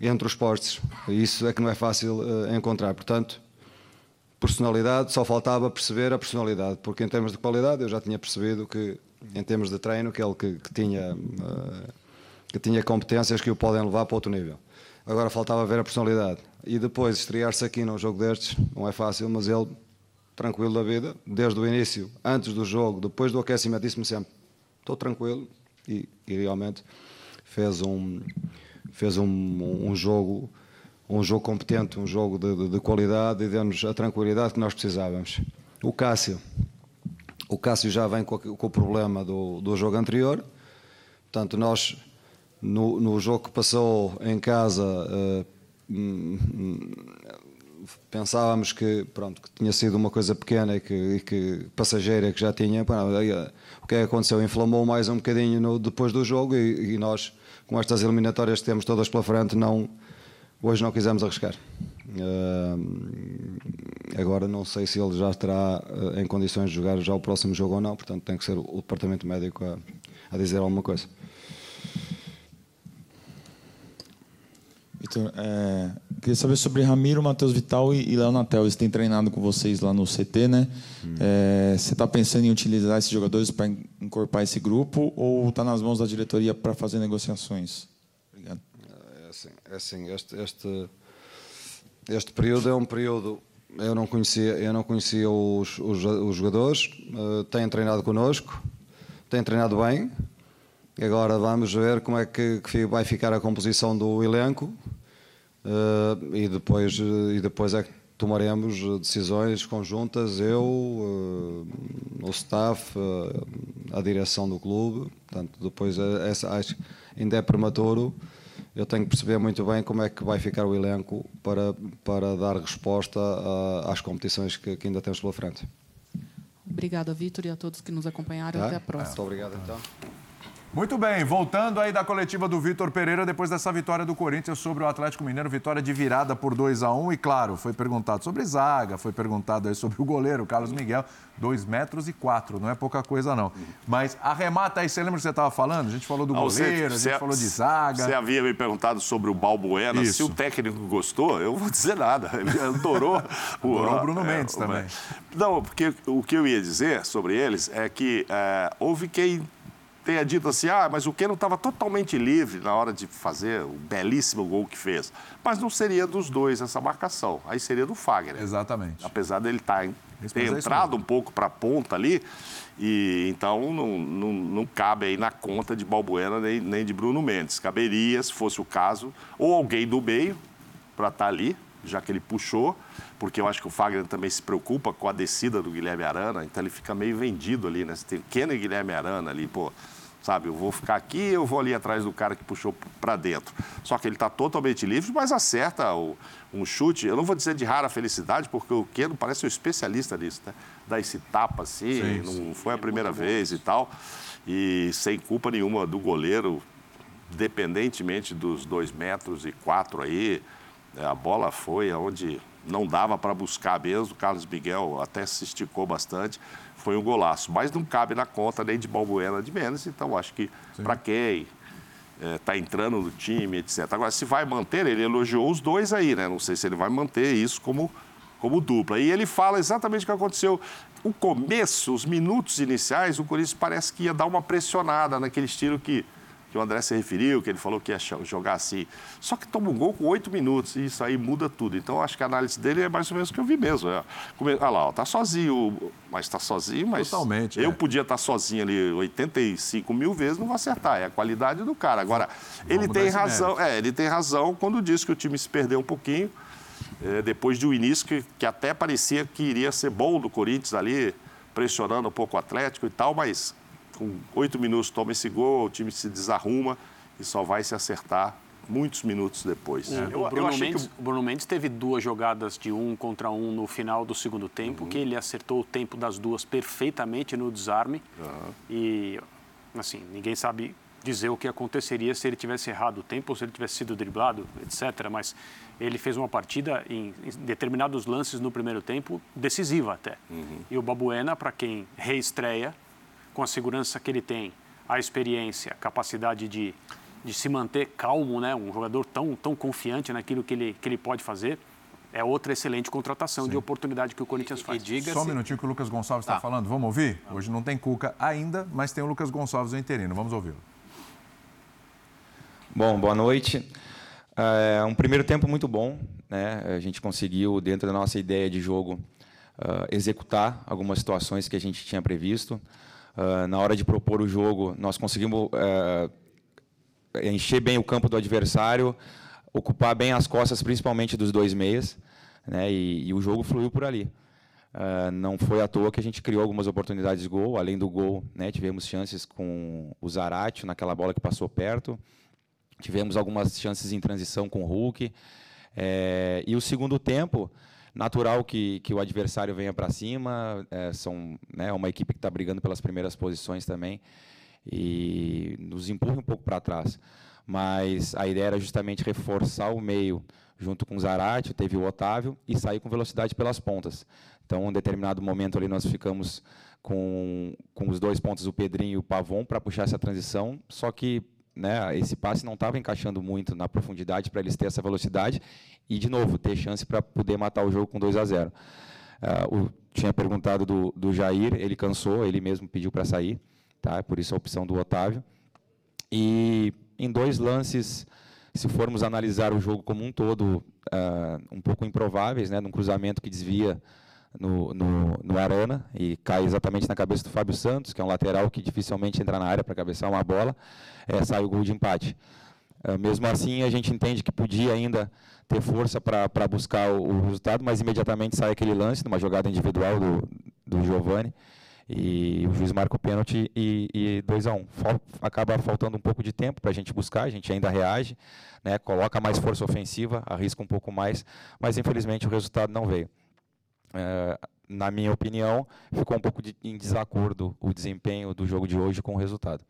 entre os postes. Isso é que não é fácil uh, encontrar. Portanto, personalidade, só faltava perceber a personalidade, porque em termos de qualidade eu já tinha percebido que, em termos de treino, que ele que, que tinha, uh, que tinha competências que o podem levar para outro nível. Agora faltava ver a personalidade. E depois estrear-se aqui num jogo destes, não é fácil, mas ele tranquilo da vida, desde o início, antes do jogo, depois do aquecimento, disse-me sempre: estou tranquilo. E, e, realmente fez um, fez um, um, jogo um jogo competente, um jogo de, de, de qualidade e deu-nos a tranquilidade que nós precisávamos. O Cássio, o Cássio já vem com, com o problema do, do jogo anterior, portanto, nós no, no jogo que passou em casa. Uh, pensávamos que, pronto, que tinha sido uma coisa pequena e que, e que passageira que já tinha. Eh, o que é que aconteceu? Inflamou mais um bocadinho no, depois do jogo e, e, nós, com estas eliminatórias que temos todas pela frente, não, hoje não quisemos arriscar. Uh, agora não sei se ele já estará uh, em condições de jogar já o próximo jogo ou não, portanto tem que ser o departamento médico a, a dizer alguma coisa. Vitor, é, queria saber sobre Ramiro, Matheus Vital e, Léo Natel. Eles têm treinado com vocês lá no CT, né? Hum. É, você está pensando em utilizar esses jogadores para incorporar esse grupo ou está nas mãos da diretoria para fazer negociações? Obrigado. É assim, é assim este, este, este período é um período. Eu não conhecia, eu não conhecia os, os, os jogadores, uh, têm treinado connosco, têm treinado bem. Agora vamos ver como é que, que vai ficar a composição do elenco uh, e, depois, uh, e depois é que tomaremos decisões conjuntas, eu, uh, o staff, a direção do clube. Portanto, depois essa, acho, ainda é prematuro. Eu tenho que perceber muito bem como é que vai ficar o elenco para, para dar resposta a, às competições que, que, ainda temos pela frente. Obrigada, Vitor, e a todos que nos acompanharam. Tá? Até a próxima. Muito obrigado, então. Muito bem, voltando aí da coletiva do Vitor Pereira, depois dessa vitória do Corinthians sobre o Atlético Mineiro, vitória de virada por 2 a 1 um, e claro, foi perguntado sobre zaga, foi perguntado aí sobre o goleiro, Carlos Miguel, 2 metros e 4, não é pouca coisa não. Mas arremata aí, você lembra que você estava falando? A gente falou do ah, goleiro, você, a gente falou de zaga. Você havia me perguntado sobre o Balbuena, Isso. se o técnico gostou, eu vou dizer nada, ele adorou. o, adorou o Bruno é, Mendes também. Não, porque o que eu ia dizer sobre eles é que é, houve quem tenha dito assim, ah, mas o Keno estava totalmente livre na hora de fazer o belíssimo gol que fez. Mas não seria dos dois essa marcação, aí seria do Fagner. Exatamente. Apesar dele tá, ter é entrado um pouco para a ponta ali, e então não, não, não, cabe aí na conta de Balbuena nem, nem de Bruno Mendes. Caberia, se fosse o caso, ou alguém do meio para estar tá ali, já que ele puxou, porque eu acho que o Fagner também se preocupa com a descida do Guilherme Arana, então ele fica meio vendido ali, né? Você tem Keno e Guilherme Arana ali, pô sabe? Eu vou ficar aqui, eu vou ali atrás do cara que puxou para dentro. Só que ele está totalmente livre, mas acerta o, um chute. Eu não vou dizer de rara felicidade, porque o Keno parece um especialista nisso, né? Dar esse tapa assim, sim, não foi a primeira vez e tal. E sem culpa nenhuma do goleiro, dependentemente dos dois metros e quatro aí, a bola foi aonde não dava para buscar mesmo. O Carlos Miguel até se esticou bastante foi um golaço. Mas não cabe na conta nem de Balbuena de menos, então acho que para quem está é, entrando no time, etc. Agora, se vai manter, ele elogiou os dois aí, né? Não sei se ele vai manter isso como, como dupla. E ele fala exatamente o que aconteceu. O começo, os minutos iniciais, o Corinthians parece que ia dar uma pressionada naquele estilo que que o André se referiu, que ele falou que ia jogar assim. Só que toma um gol com oito minutos e isso aí muda tudo. Então, acho que a análise dele é mais ou menos o que eu vi mesmo. É. Olha lá, ó, tá sozinho, mas está sozinho, mas Totalmente, eu é. podia estar tá sozinho ali 85 mil vezes, não vou acertar. É a qualidade do cara. Agora, Vamos ele tem razão, é, ele tem razão quando diz que o time se perdeu um pouquinho. É, depois de um início que, que até parecia que iria ser bom do Corinthians ali, pressionando um pouco o Atlético e tal, mas com oito minutos toma esse gol, o time se desarruma e só vai se acertar muitos minutos depois. É. O, Bruno Mendes, que... o Bruno Mendes teve duas jogadas de um contra um no final do segundo tempo, uhum. que ele acertou o tempo das duas perfeitamente no desarme. Uhum. E, assim, ninguém sabe dizer o que aconteceria se ele tivesse errado o tempo ou se ele tivesse sido driblado, etc. Mas ele fez uma partida em, em determinados lances no primeiro tempo decisiva até. Uhum. E o Babuena, para quem reestreia, com a segurança que ele tem, a experiência, a capacidade de, de se manter calmo, né? um jogador tão, tão confiante naquilo que ele, que ele pode fazer, é outra excelente contratação Sim. de oportunidade que o Corinthians faz. E, Só um minutinho que o Lucas Gonçalves está tá falando. Vamos ouvir? Hoje não tem Cuca ainda, mas tem o Lucas Gonçalves no interino. Vamos ouvi-lo. Bom, boa noite. É um primeiro tempo muito bom. Né? A gente conseguiu, dentro da nossa ideia de jogo, uh, executar algumas situações que a gente tinha previsto. Uh, na hora de propor o jogo, nós conseguimos uh, encher bem o campo do adversário, ocupar bem as costas, principalmente dos dois meias, né? e, e o jogo fluiu por ali. Uh, não foi à toa que a gente criou algumas oportunidades de gol. Além do gol, né, tivemos chances com o Zarate naquela bola que passou perto. Tivemos algumas chances em transição com o Hulk. É, e o segundo tempo, natural que, que o adversário venha para cima. É, são né, uma equipe que está brigando pelas primeiras posições também e nos empurra um pouco para trás. Mas a ideia era justamente reforçar o meio junto com o Zarate, teve o Otávio e sair com velocidade pelas pontas. Então, em um determinado momento ali nós ficamos com, com os dois pontos, o Pedrinho e o Pavon, para puxar essa transição, só que né, esse passe não estava encaixando muito na profundidade para eles ter essa velocidade e, de novo, ter chance para poder matar o jogo com 2 a 0. Uh, ah, o, tinha perguntado do, do Jair, ele cansou, ele mesmo pediu para sair, tá? por isso a opção do Otávio. E em dois lances, se formos analisar o jogo como um todo, uh, um pouco improváveis, né, num cruzamento que desvia no, no, no, Arana e cai exatamente na cabeça do Fábio Santos, que é um lateral que dificilmente entra na área para cabeçar uma bola, é, sai o gol de empate. É, mesmo assim, a gente entende que podia ainda ter força para buscar o, o, resultado, mas imediatamente sai aquele lance, numa jogada individual do, do Giovani, e o juiz marca o pênalti e 2 a 1 um. Fal, acaba faltando um pouco de tempo para a gente buscar, a gente ainda reage, né, coloca mais força ofensiva, arrisca um pouco mais, mas infelizmente o resultado não veio na minha opinião, ficou um pouco de, em desacordo o desempenho do jogo de hoje com o resultado.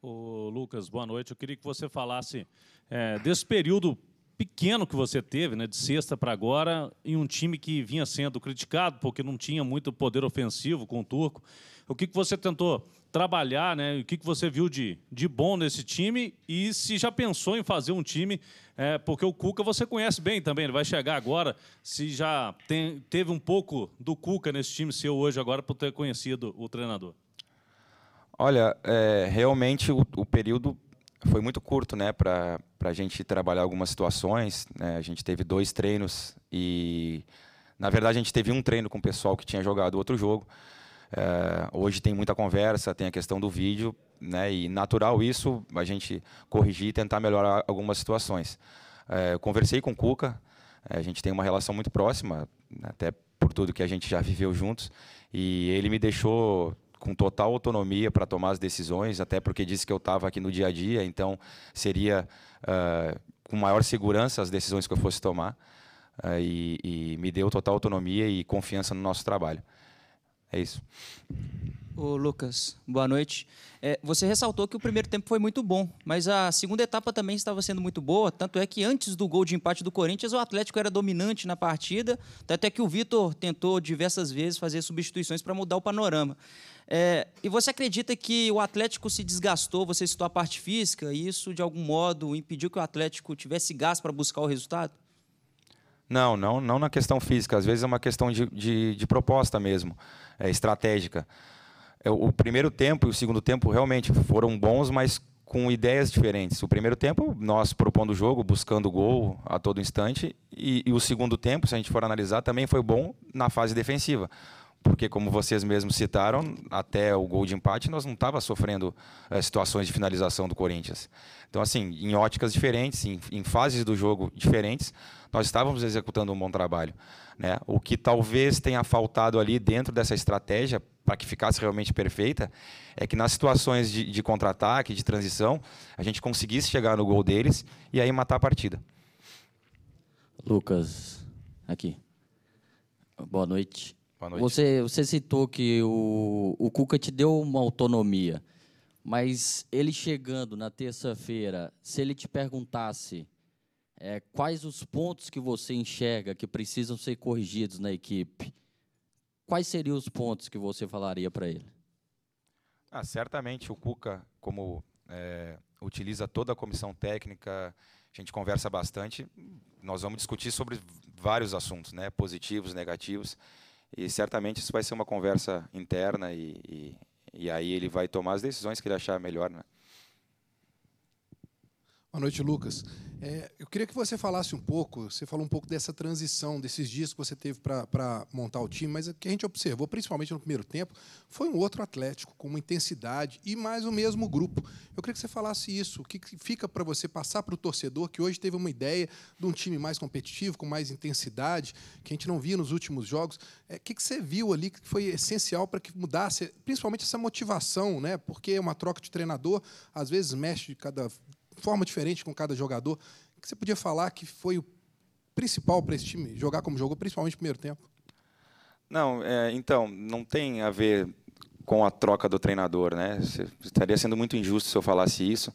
Ô, Lucas, boa noite. Eu queria que você falasse é, desse período pequeno que você teve, né, de sexta para agora, em um time que vinha sendo criticado porque não tinha muito poder ofensivo com o Turco. O que, que você tentou trabalhar, né? O que, que você viu de, de bom nesse time e se já pensou em fazer um time, é, porque o Cuca você conhece bem também, ele vai chegar agora, se já tem, teve um pouco do Cuca nesse time seu hoje agora por ter conhecido o treinador. Olha, é, realmente o, o, período foi muito curto, né, para a gente trabalhar algumas situações. Né? A gente teve dois treinos e, na verdade, a gente teve um treino com o pessoal que tinha jogado outro jogo. É, hoje tem muita conversa, tem a questão do vídeo, né, e natural isso, a gente corrigir e tentar melhorar algumas situações. É, conversei com o Cuca, é, a gente tem uma relação muito próxima, até por tudo que a gente já viveu juntos, e ele me deixou com total autonomia para tomar as decisões, até porque disse que eu estava aqui no dia a dia, então seria uh, com maior segurança as decisões que eu fosse tomar. Uh, e, e me deu total autonomia e confiança no nosso trabalho. É isso. Ô, Lucas, boa noite. É, você ressaltou que o primeiro tempo foi muito bom, mas a segunda etapa também estava sendo muito boa. Tanto é que antes do gol de empate do Corinthians, o Atlético era dominante na partida. Até que o Vitor tentou diversas vezes fazer substituições para mudar o panorama. É, e você acredita que o Atlético se desgastou? Você citou a parte física, e isso de algum modo impediu que o Atlético tivesse gás para buscar o resultado? Não, não, não na questão física. Às vezes é uma questão de, de, de proposta mesmo, é, estratégica. É, o primeiro tempo e o segundo tempo realmente foram bons, mas com ideias diferentes. O primeiro tempo, nós propondo o jogo, buscando gol a todo instante, e, e, o segundo tempo, se a gente for analisar, também foi bom na fase defensiva. Porque, como vocês mesmos citaram, até o gol de empate, nós não estávamos sofrendo é, situações de finalização do Corinthians. Então, assim, em óticas diferentes, em, em fases do jogo diferentes, nós estávamos executando um bom trabalho. Né? O que talvez tenha faltado ali dentro dessa estratégia para que ficasse realmente perfeita, é que nas situações de, de contra-ataque, de transição, a gente conseguisse chegar no gol deles e aí matar a partida. Lucas, aqui. Boa noite. Boa noite. Você, você citou que o, o Cuca te deu uma autonomia, mas ele chegando na terça-feira, se ele te perguntasse é, quais os pontos que você enxerga que precisam ser corrigidos na equipe, quais seriam os pontos que você falaria para ele? Ah, certamente o Cuca, como é, utiliza toda a comissão técnica, a gente conversa bastante, nós vamos discutir sobre vários assuntos, né, positivos, negativos, e certamente isso vai ser uma conversa interna e, e, e aí ele vai tomar as decisões que ele achar melhor, né? Boa noite, Lucas. É, eu queria que você falasse um pouco, você falou um pouco dessa transição, desses dias que você teve para montar o time, mas o que a gente observou, principalmente no primeiro tempo, foi um outro Atlético, com uma intensidade e mais o mesmo grupo. Eu queria que você falasse isso, o que fica para você passar para o torcedor que hoje teve uma ideia de um time mais competitivo, com mais intensidade, que a gente não via nos últimos jogos. É, o que você viu ali que foi essencial para que mudasse, principalmente essa motivação, né? porque uma troca de treinador às vezes mexe de cada forma diferente com cada jogador. O que você podia falar que foi o principal para esse time jogar como jogou, principalmente no primeiro tempo? Não, é, então, não tem a ver com a troca do treinador, né? Estaria sendo muito injusto se eu falasse isso.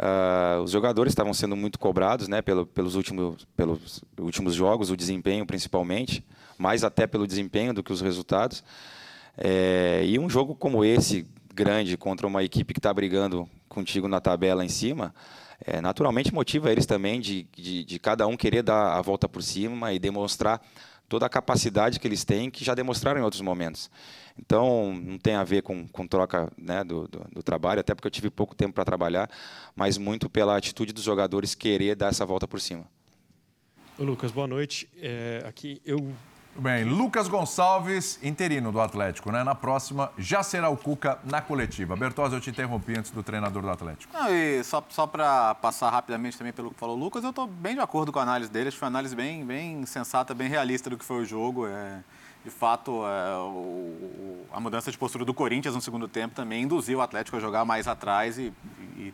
Uh, os jogadores estavam sendo muito cobrados, né, pelo, pelos, últimos, pelos últimos jogos, o desempenho principalmente, mais até pelo desempenho do que os resultados. É, e um jogo como esse, grande, contra uma equipe que está brigando contigo na tabela em cima, é, naturalmente motiva eles também de, de, de, cada um querer dar a volta por cima e demonstrar toda a capacidade que eles têm, que já demonstraram em outros momentos. Então, não tem a ver com, com troca né, do, do, do, trabalho, até porque eu tive pouco tempo para trabalhar, mas muito pela atitude dos jogadores querer dar essa volta por cima. Ô Lucas, boa noite. É, aqui eu bem, Lucas Gonçalves, interino do Atlético, né? Na próxima já será o Cuca na coletiva. Bertozzi, eu te interrompi antes do treinador do Atlético. Não, e só, só para passar rapidamente também pelo que falou o Lucas, eu estou bem de acordo com a análise dele. Acho que foi uma análise bem, bem sensata, bem realista do que foi o jogo. É, de fato, é, a mudança de postura do Corinthians no segundo tempo também induziu o Atlético a jogar mais atrás e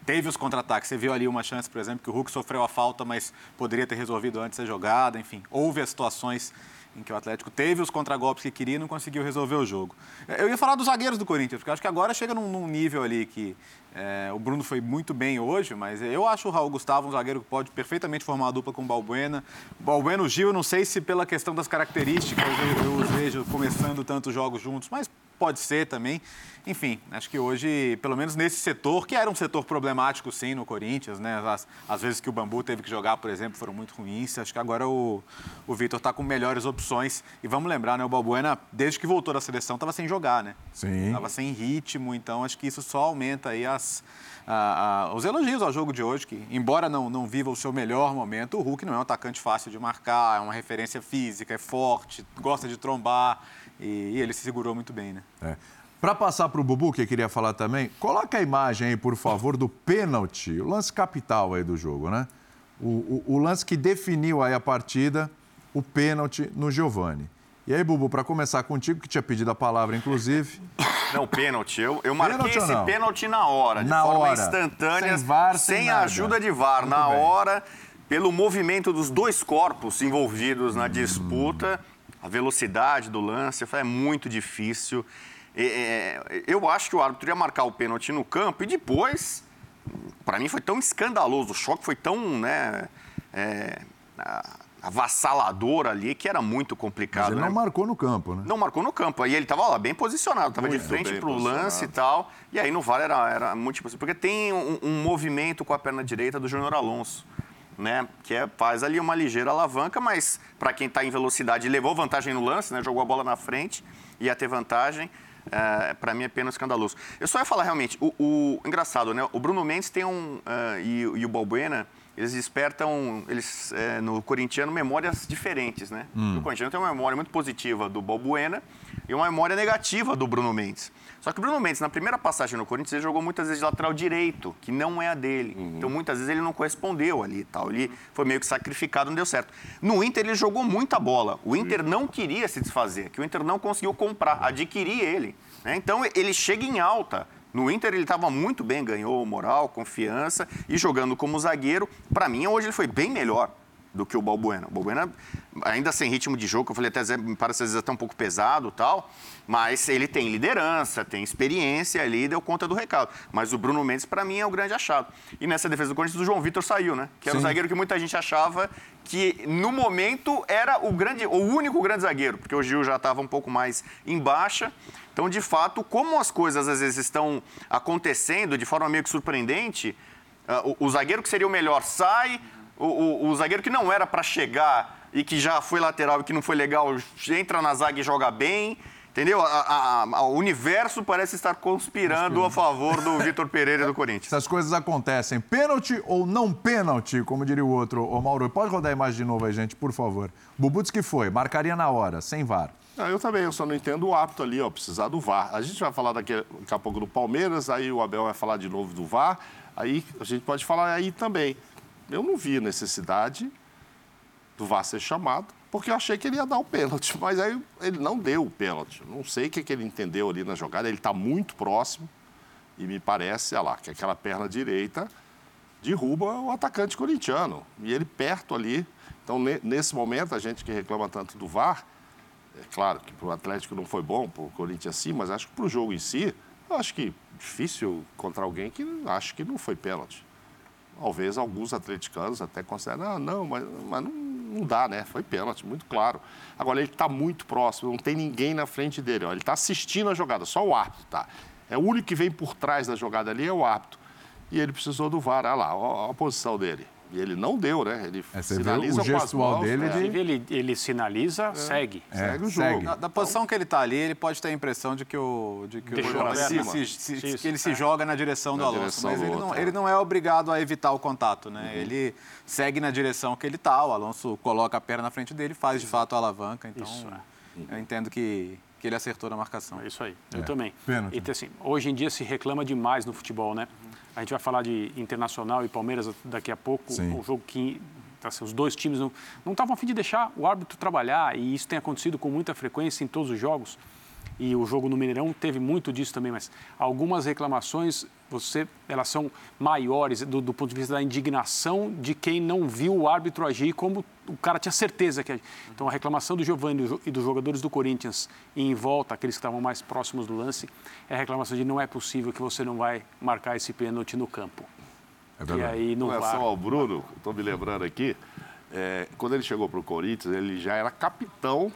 teve os contra-ataques. Você viu ali uma chance, por exemplo, que o Hulk sofreu a falta, mas poderia ter resolvido antes a jogada. Enfim, houve as situações em que o Atlético teve os contragolpes que queria e não conseguiu resolver o jogo. Eu ia falar dos zagueiros do Corinthians, porque acho que agora chega num, num nível ali que é, o Bruno foi muito bem hoje, mas eu acho o Raul Gustavo um zagueiro que pode perfeitamente formar uma dupla com o Balbuena. Balbuena, Gil, eu não sei se pela questão das características eu, eu os vejo começando tantos jogos juntos, mas pode ser também. Enfim, acho que hoje, pelo menos nesse setor, que era um setor problemático sim no Corinthians, né? As, as vezes que o Bambu teve que jogar, por exemplo, foram muito ruins. Acho que agora o, o Vitor está com melhores opções. E vamos lembrar, né? O Balbuena, desde que voltou da seleção, estava sem jogar, né? Sim. Estava sem ritmo, então acho que isso só aumenta aí as, a, a, os elogios ao jogo de hoje, que embora não, não viva o seu melhor momento, o Hulk não é um atacante fácil de marcar, é uma referência física, é forte, gosta de trombar. E, e ele se segurou muito bem, né? É. Para passar para o Bubu, que eu queria falar também, coloca a imagem aí, por favor, do pênalti, o lance capital aí do jogo, né? O, o, o lance que definiu aí a partida, o pênalti no Giovani. E aí, Bubu, para começar contigo, que tinha pedido a palavra, inclusive. Não, pênalti. Eu, eu marquei Pênalti esse pênalti na hora, de Na forma hora. instantânea, Sem VAR, sem a nada. ajuda de VAR. Muito na bem. hora, pelo movimento dos dois corpos envolvidos na disputa, a velocidade do lance, foi é muito difícil. É, é, eu acho que o árbitro ia marcar o pênalti no campo e depois, para mim foi tão escandaloso, o choque foi tão, né, é, avassalador ali que era muito Mas complicado. ele né? não marcou no campo, né? Não marcou no campo. Aí ele estava lá bem posicionado, estava de frente para o lance e tal. E aí no VAR era, era muito difícil. Porque tem um, um movimento com a perna direita do Júnior Alonso. Né? Que é, faz ali uma ligeira alavanca, mas para quem está em velocidade, levou vantagem no lance, né? jogou a bola na frente, ia ter vantagem. É, para mim é apenas escandaloso. Eu só ia falar realmente, o, o- engraçado, né? O Bruno Mendes tem um. ah, e, e o Balbuena, eles despertam, eles, é, no corintiano, memórias diferentes, né? Hum. O corintiano tem uma memória muito positiva do Balbuena e uma memória negativa do Bruno Mendes. Só que o Bruno Mendes, na primeira passagem no Corinthians, ele jogou muitas vezes de lateral direito, que não é a dele. Então, muitas vezes ele não correspondeu ali e tal. Ele foi meio que sacrificado, não deu certo. No Inter, ele jogou muita bola. O Inter não queria se desfazer, que o Inter não conseguiu comprar, adquirir ele. né? Então, ele chega em alta. No Inter ele estava muito bem, ganhou moral, confiança e jogando como zagueiro. Para mim, hoje ele foi bem melhor do que o Balbuena. O Balbuena, ainda sem ritmo de jogo, eu falei até, parece às vezes até um pouco pesado e tal, mas ele tem liderança, tem experiência ali e deu conta do recado. Mas o Bruno Mendes, para mim, é o grande achado. E nessa defesa do Corinthians, o João Vitor saiu, né? Que era o Sim. zagueiro que muita gente achava que, no momento, era o, grande, o único grande zagueiro, porque o Gil já estava um pouco mais em baixa. Então, de fato, como as coisas às vezes estão acontecendo de forma meio que surpreendente, ah, o, o zagueiro que seria o melhor sai, o, o- o zagueiro que não era para chegar e que já foi lateral e que não foi legal, entra na zaga e joga bem. Entendeu? A- a- a- o universo parece estar conspirando a favor do Vitor Pereira e do Corinthians. Essas coisas acontecem. Pênalti ou não pênalti, como diria o outro, ô Mauro. Pode rodar a imagem de novo aí, gente, por favor. Bubu disse que foi, marcaria na hora, sem VAR. Ah, eu também, eu só não entendo o hábito ali, ó, precisar do VAR. A gente vai falar daqui, daqui a pouco do Palmeiras, aí o Abel vai falar de novo do VAR, aí a gente pode falar aí também. Eu não vi necessidade do VAR ser chamado, porque eu achei que ele ia dar o pênalti, mas aí ele não deu o pênalti. Não sei o que, que ele entendeu ali na jogada, ele está muito próximo e me parece, olha lá, que aquela perna direita derruba o atacante corintiano. E ele perto ali. Então, ne- nesse momento, a gente que reclama tanto do VAR, é claro que para o Atlético não foi bom, para o Corinthians sim, mas acho que para o jogo em si, eu acho que difícil contra alguém que acho que não foi pênalti. Talvez alguns atleticanos até consideram, ah, não, mas, mas não, não dá, né? Foi pênalti, muito claro. Agora, ele está muito próximo, não tem ninguém na frente dele. ó. Ele está assistindo a jogada, só o árbitro, tá? É o único que vem por trás da jogada ali, é o árbitro. E ele precisou do VAR, olha lá, ó a posição dele. E ele não deu, né? Ele É, sinaliza o com as gestual mãos, dele né? de- Inclusive, ele, ele sinaliza, segue. É, Segue o segue. jogo. Da, da posição que ele está ali, ele pode ter a impressão de que o, de que o Deixou se, se- Isso, que ele se é. joga na direção do Na Alonso. direção Mas do ele não, ele é. não é obrigado a evitar o contato, né? Ele segue na direção que ele está. O Alonso coloca a perna na frente dele, faz de fato a alavanca. Então, Isso, eu entendo que, que ele acertou na marcação. É isso aí, eu É. também. Pênalti. E assim, hoje em dia se reclama demais no futebol, né? A gente vai falar de Internacional e Palmeiras daqui a pouco, Sim. um jogo que assim, os dois times não não estavam a fim de deixar o árbitro trabalhar e isso tem acontecido com muita frequência em todos os jogos. E o jogo no Mineirão teve muito disso também, mas algumas reclamações, você, elas são maiores do, do ponto de vista da indignação de quem não viu o árbitro agir como o cara tinha certeza que. Então a reclamação do Giovanni e do- e dos jogadores do Corinthians e em volta, aqueles que estavam mais próximos do lance, é a reclamação de não é possível que você não vai marcar esse pênalti no campo. É E verdade. aí Com não relação vai. ao Bruno, estou me lembrando aqui, é, quando ele chegou para o Corinthians, ele já era capitão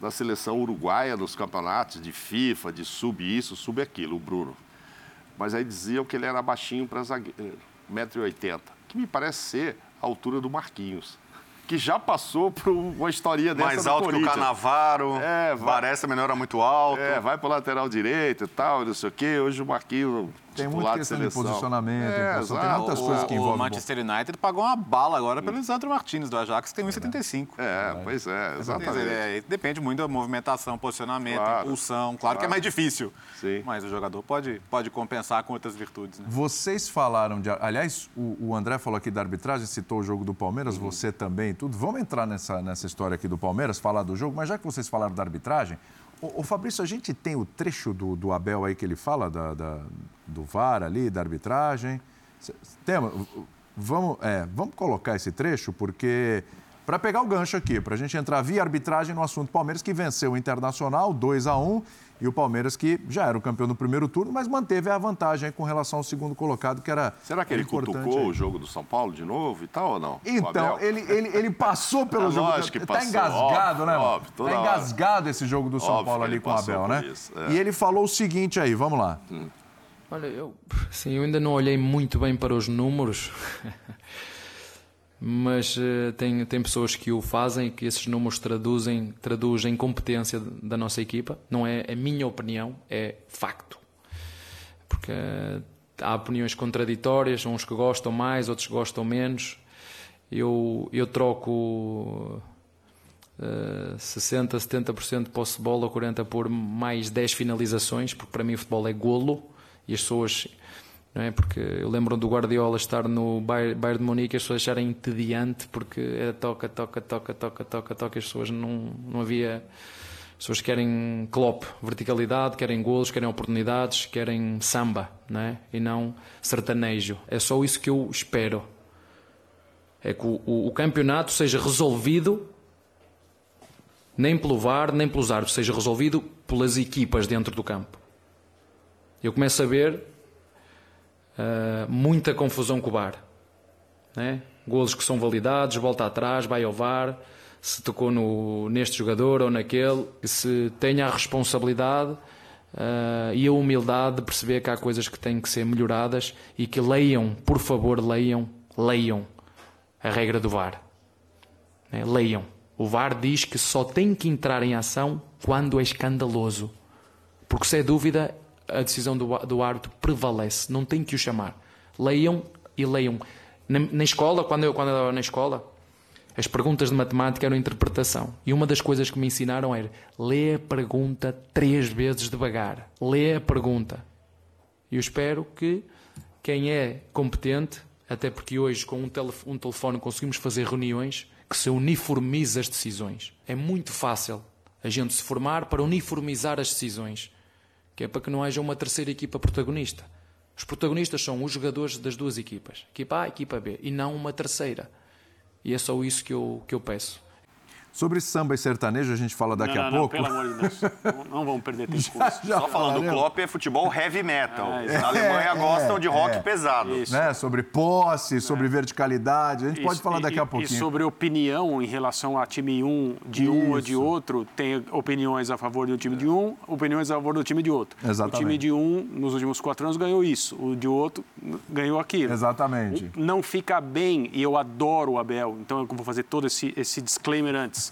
da seleção uruguaia nos campeonatos de FIFA, de sub isso, sub aquilo, o Bruno. Mas aí diziam que ele era baixinho para zagueiro, 1,80m, que me parece ser a altura do Marquinhos, que já passou por uma historinha dessa Mais alto que o. Canavaro, É, vai- Varese também não era muito alto. É, vai pro lateral direito e tal, não sei o quê. Hoje o Marquinhos Tem titular muita de questão de seleção. posicionamento, É, impressão, tem muitas O- coisas que o, envolvem. Manchester United pagou uma bala agora pelo Lisandro Martins do Ajax, que tem 1,75. É, pois é, exatamente. é, depende muito da movimentação, posicionamento, Claro. impulsão. Claro, que é mais difícil. Sim. Mas o jogador pode, pode compensar com outras virtudes. Né? Vocês falaram de. Aliás, o, o André falou aqui da arbitragem, citou o jogo do Palmeiras, você também e tudo. Vamos entrar nessa, nessa história aqui do Palmeiras, falar do jogo, mas já que vocês falaram da arbitragem, O, Fabrício, a gente tem o trecho do, do Abel aí que ele fala da, da do VAR ali, da arbitragem. Temos, vamos, é, vamos colocar esse trecho, porque para pegar o gancho aqui, para a gente entrar via arbitragem no assunto Palmeiras, que venceu o Internacional 2 a 1 e o Palmeiras que já era o campeão no primeiro turno, mas manteve a vantagem com relação ao segundo colocado, que era Será que ele cutucou aí. o jogo do São Paulo de novo e tal ou não? Então, ele, ele, ele passou pelo ah, jogo. Lógico que tá passou. engasgado, óbvio, né? Óbvio, tá engasgado esse jogo do São óbvio Paulo ali com o Abel, né? Isso, é. E ele falou o seguinte aí, vamos lá. Hum. Olha, eu, sim, eu ainda não olhei muito bem para os números. mas uh, tem, tem pessoas que o fazem que esses números traduzem traduzem competência da nossa equipa. Não é a minha opinião é facto. Porque uh, há opiniões contraditórias uns que gostam mais outros que gostam menos. Eu eu troco uh, 60 70% de posse de bola 40 por mais 10 finalizações porque para mim o futebol é golo e as pessoas não é? Porque eu lembro do Guardiola estar no Bayern de Munique e as pessoas acharem entediante porque é toca, toca, toca, toca, toca, toca, as pessoas não, não havia. As pessoas querem Klopp, verticalidade, querem golos, querem oportunidades, querem samba, não é? E não sertanejo. É só isso que eu espero. É que o, o, o campeonato seja resolvido nem pelo VAR, nem pelos árbitros, seja resolvido pelas equipas dentro do campo. Eu começo a ver uh, muita confusão com o VAR. Né? Golos que são validados, volta atrás, vai ao VAR, se tocou no, neste jogador ou naquele, que se tenha a responsabilidade uh, e a humildade de perceber que há coisas que têm que ser melhoradas e que leiam, por favor, leiam, leiam a regra do VAR. Né? Leiam. O VAR diz que só tem que entrar em ação quando é escandaloso. Porque se é dúvida, a decisão do, do árbitro prevalece, não tem que o chamar. Leiam e leiam. Na, na escola, quando eu, quando estava na escola, as perguntas de matemática eram interpretação. E uma das coisas que me ensinaram era lê a pergunta três vezes devagar. Lê a pergunta. E eu espero que quem é competente, até porque hoje com um, telef um telefone conseguimos fazer reuniões, que se uniformize as decisões. É muito fácil a gente se formar para uniformizar as decisões que é para que não haja uma terceira equipa protagonista. Os protagonistas são os jogadores das duas equipas, equipa A e equipa B, e não uma terceira. E é só isso que eu, que eu peço. Sobre samba e sertanejo a gente fala daqui não, a não, pouco. Não, pelo amor de Deus. não, vamos perder tempo com isso. Já Só falando, o Klopp é futebol heavy metal. É, Na Alemanha é, gostam de rock é, pesado. Né? Sobre posse, sobre verticalidade. A gente isso, pode falar daqui e, a pouquinho. E sobre opinião em relação a time um, de isso. um ou de outro, tem opiniões a favor do time de um, opiniões a favor do time de outro. Exatamente. O time de um, nos últimos quatro anos, ganhou isso. O de outro ganhou aquilo. Exatamente. Não fica bem, e eu adoro o Abel, então eu vou fazer todo esse, esse disclaimer antes.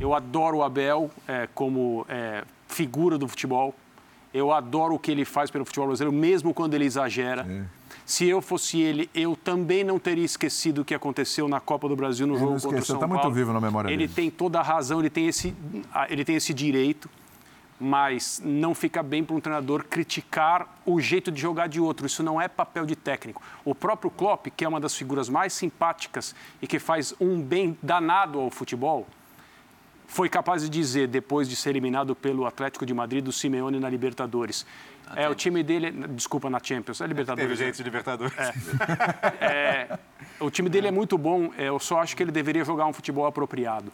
Eu adoro o Abel é, como é, figura do futebol. Eu adoro o que ele faz pelo futebol brasileiro, mesmo quando ele exagera. É. Se eu fosse ele, eu também não teria esquecido o que aconteceu na Copa do Brasil no ele jogo contra o São tá Paulo. muito vivo na memória ele dele. tem toda a razão, ele tem esse, ele tem esse direito, mas não fica bem para um treinador criticar o jeito de jogar de outro. Isso não é papel de técnico. O próprio Klopp, que é uma das figuras mais simpáticas e que faz um bem danado ao futebol, foi capaz de dizer, depois de ser eliminado pelo Atlético de Madrid do Simeone na Libertadores. É, o time dele, desculpa, na Champions, é Libertadores. Teve gente de Libertadores. É. é, o time dele é muito bom, é, eu só acho que ele deveria jogar um futebol apropriado.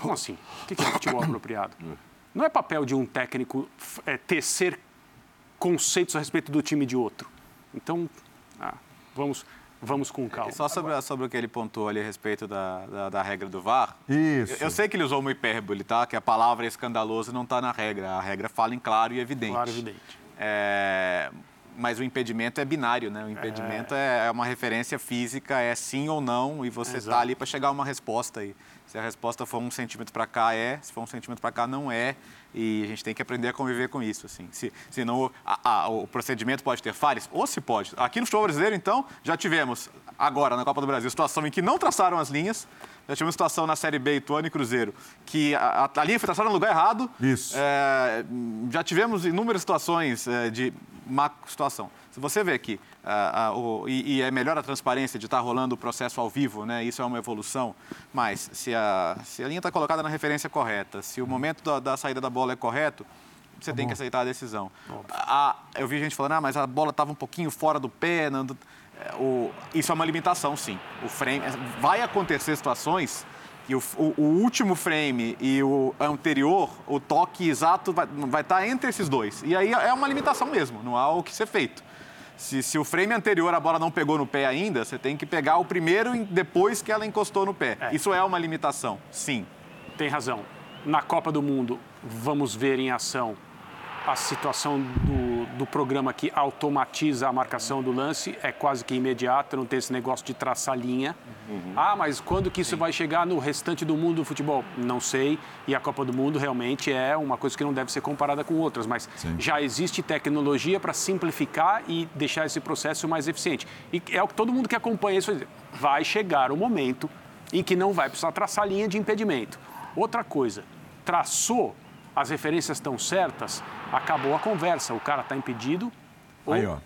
Como assim? O que é futebol apropriado? Não é papel de um técnico é, tecer conceitos a respeito do time de outro. Então, ah, vamos vamos com calma. Só sobre, sobre o que ele pontuou ali a respeito da, da, da regra do VAR. Isso. Eu, eu, sei que ele usou uma hipérbole, tá? Que a palavra escandaloso não está na regra. A regra fala em claro e evidente. Claro e evidente. É, mas o impedimento é binário, né? O impedimento é, é uma referência física, é sim ou não, e você está ali para chegar a uma resposta. E se a resposta for um centímetro para cá, é. Se for um centímetro para cá, não é. E a gente tem que aprender a conviver com isso, assim. Se, se não, a, a, o procedimento pode ter falhas, ou se pode. Aqui no futebol brasileiro, então, já tivemos, agora, na Copa do Brasil, situação em que não traçaram as linhas, já tivemos situação na Série B, Ituano e Cruzeiro, que a, a, linha foi traçada no lugar errado. Isso. É, já tivemos inúmeras situações é, de uma situação. Se você vê aqui, uh, uh, o, e, e, é melhor a transparência de estar tá rolando o processo ao vivo, né? isso é uma evolução, mas se a, se a linha está colocada na referência correta, se o momento da, da saída da bola é correto, você tá tem que aceitar a decisão. A, eu vi gente falando, ah, mas a bola estava um pouquinho fora do pé. Não, é, o, isso é uma limitação, sim. O frame, vai acontecer situações que o, o, o, último frame e o anterior, o toque exato vai, vai estar tá entre esses dois. E aí é uma limitação mesmo, não há o que ser feito. Se, se, o frame anterior a bola não pegou no pé ainda, você tem que pegar o primeiro depois que ela encostou no pé. É. Isso é uma limitação, sim. Tem razão. Na Copa do Mundo, vamos ver em ação a situação do, programa que automatiza a marcação do lance é quase que imediata, não tem esse negócio de traçar linha. Uhum. Ah, mas quando que isso vai chegar no restante do mundo do futebol? Não sei. E a Copa do Mundo realmente é uma coisa que não deve ser comparada com outras, mas Sim. já existe tecnologia para simplificar e deixar esse processo mais eficiente. E é o que todo mundo que acompanha isso vai chegar o momento em que não vai precisar traçar linha de impedimento. Outra coisa, traçou as referências estão certas, acabou a conversa. O cara está impedido. Ou, Aí, ó.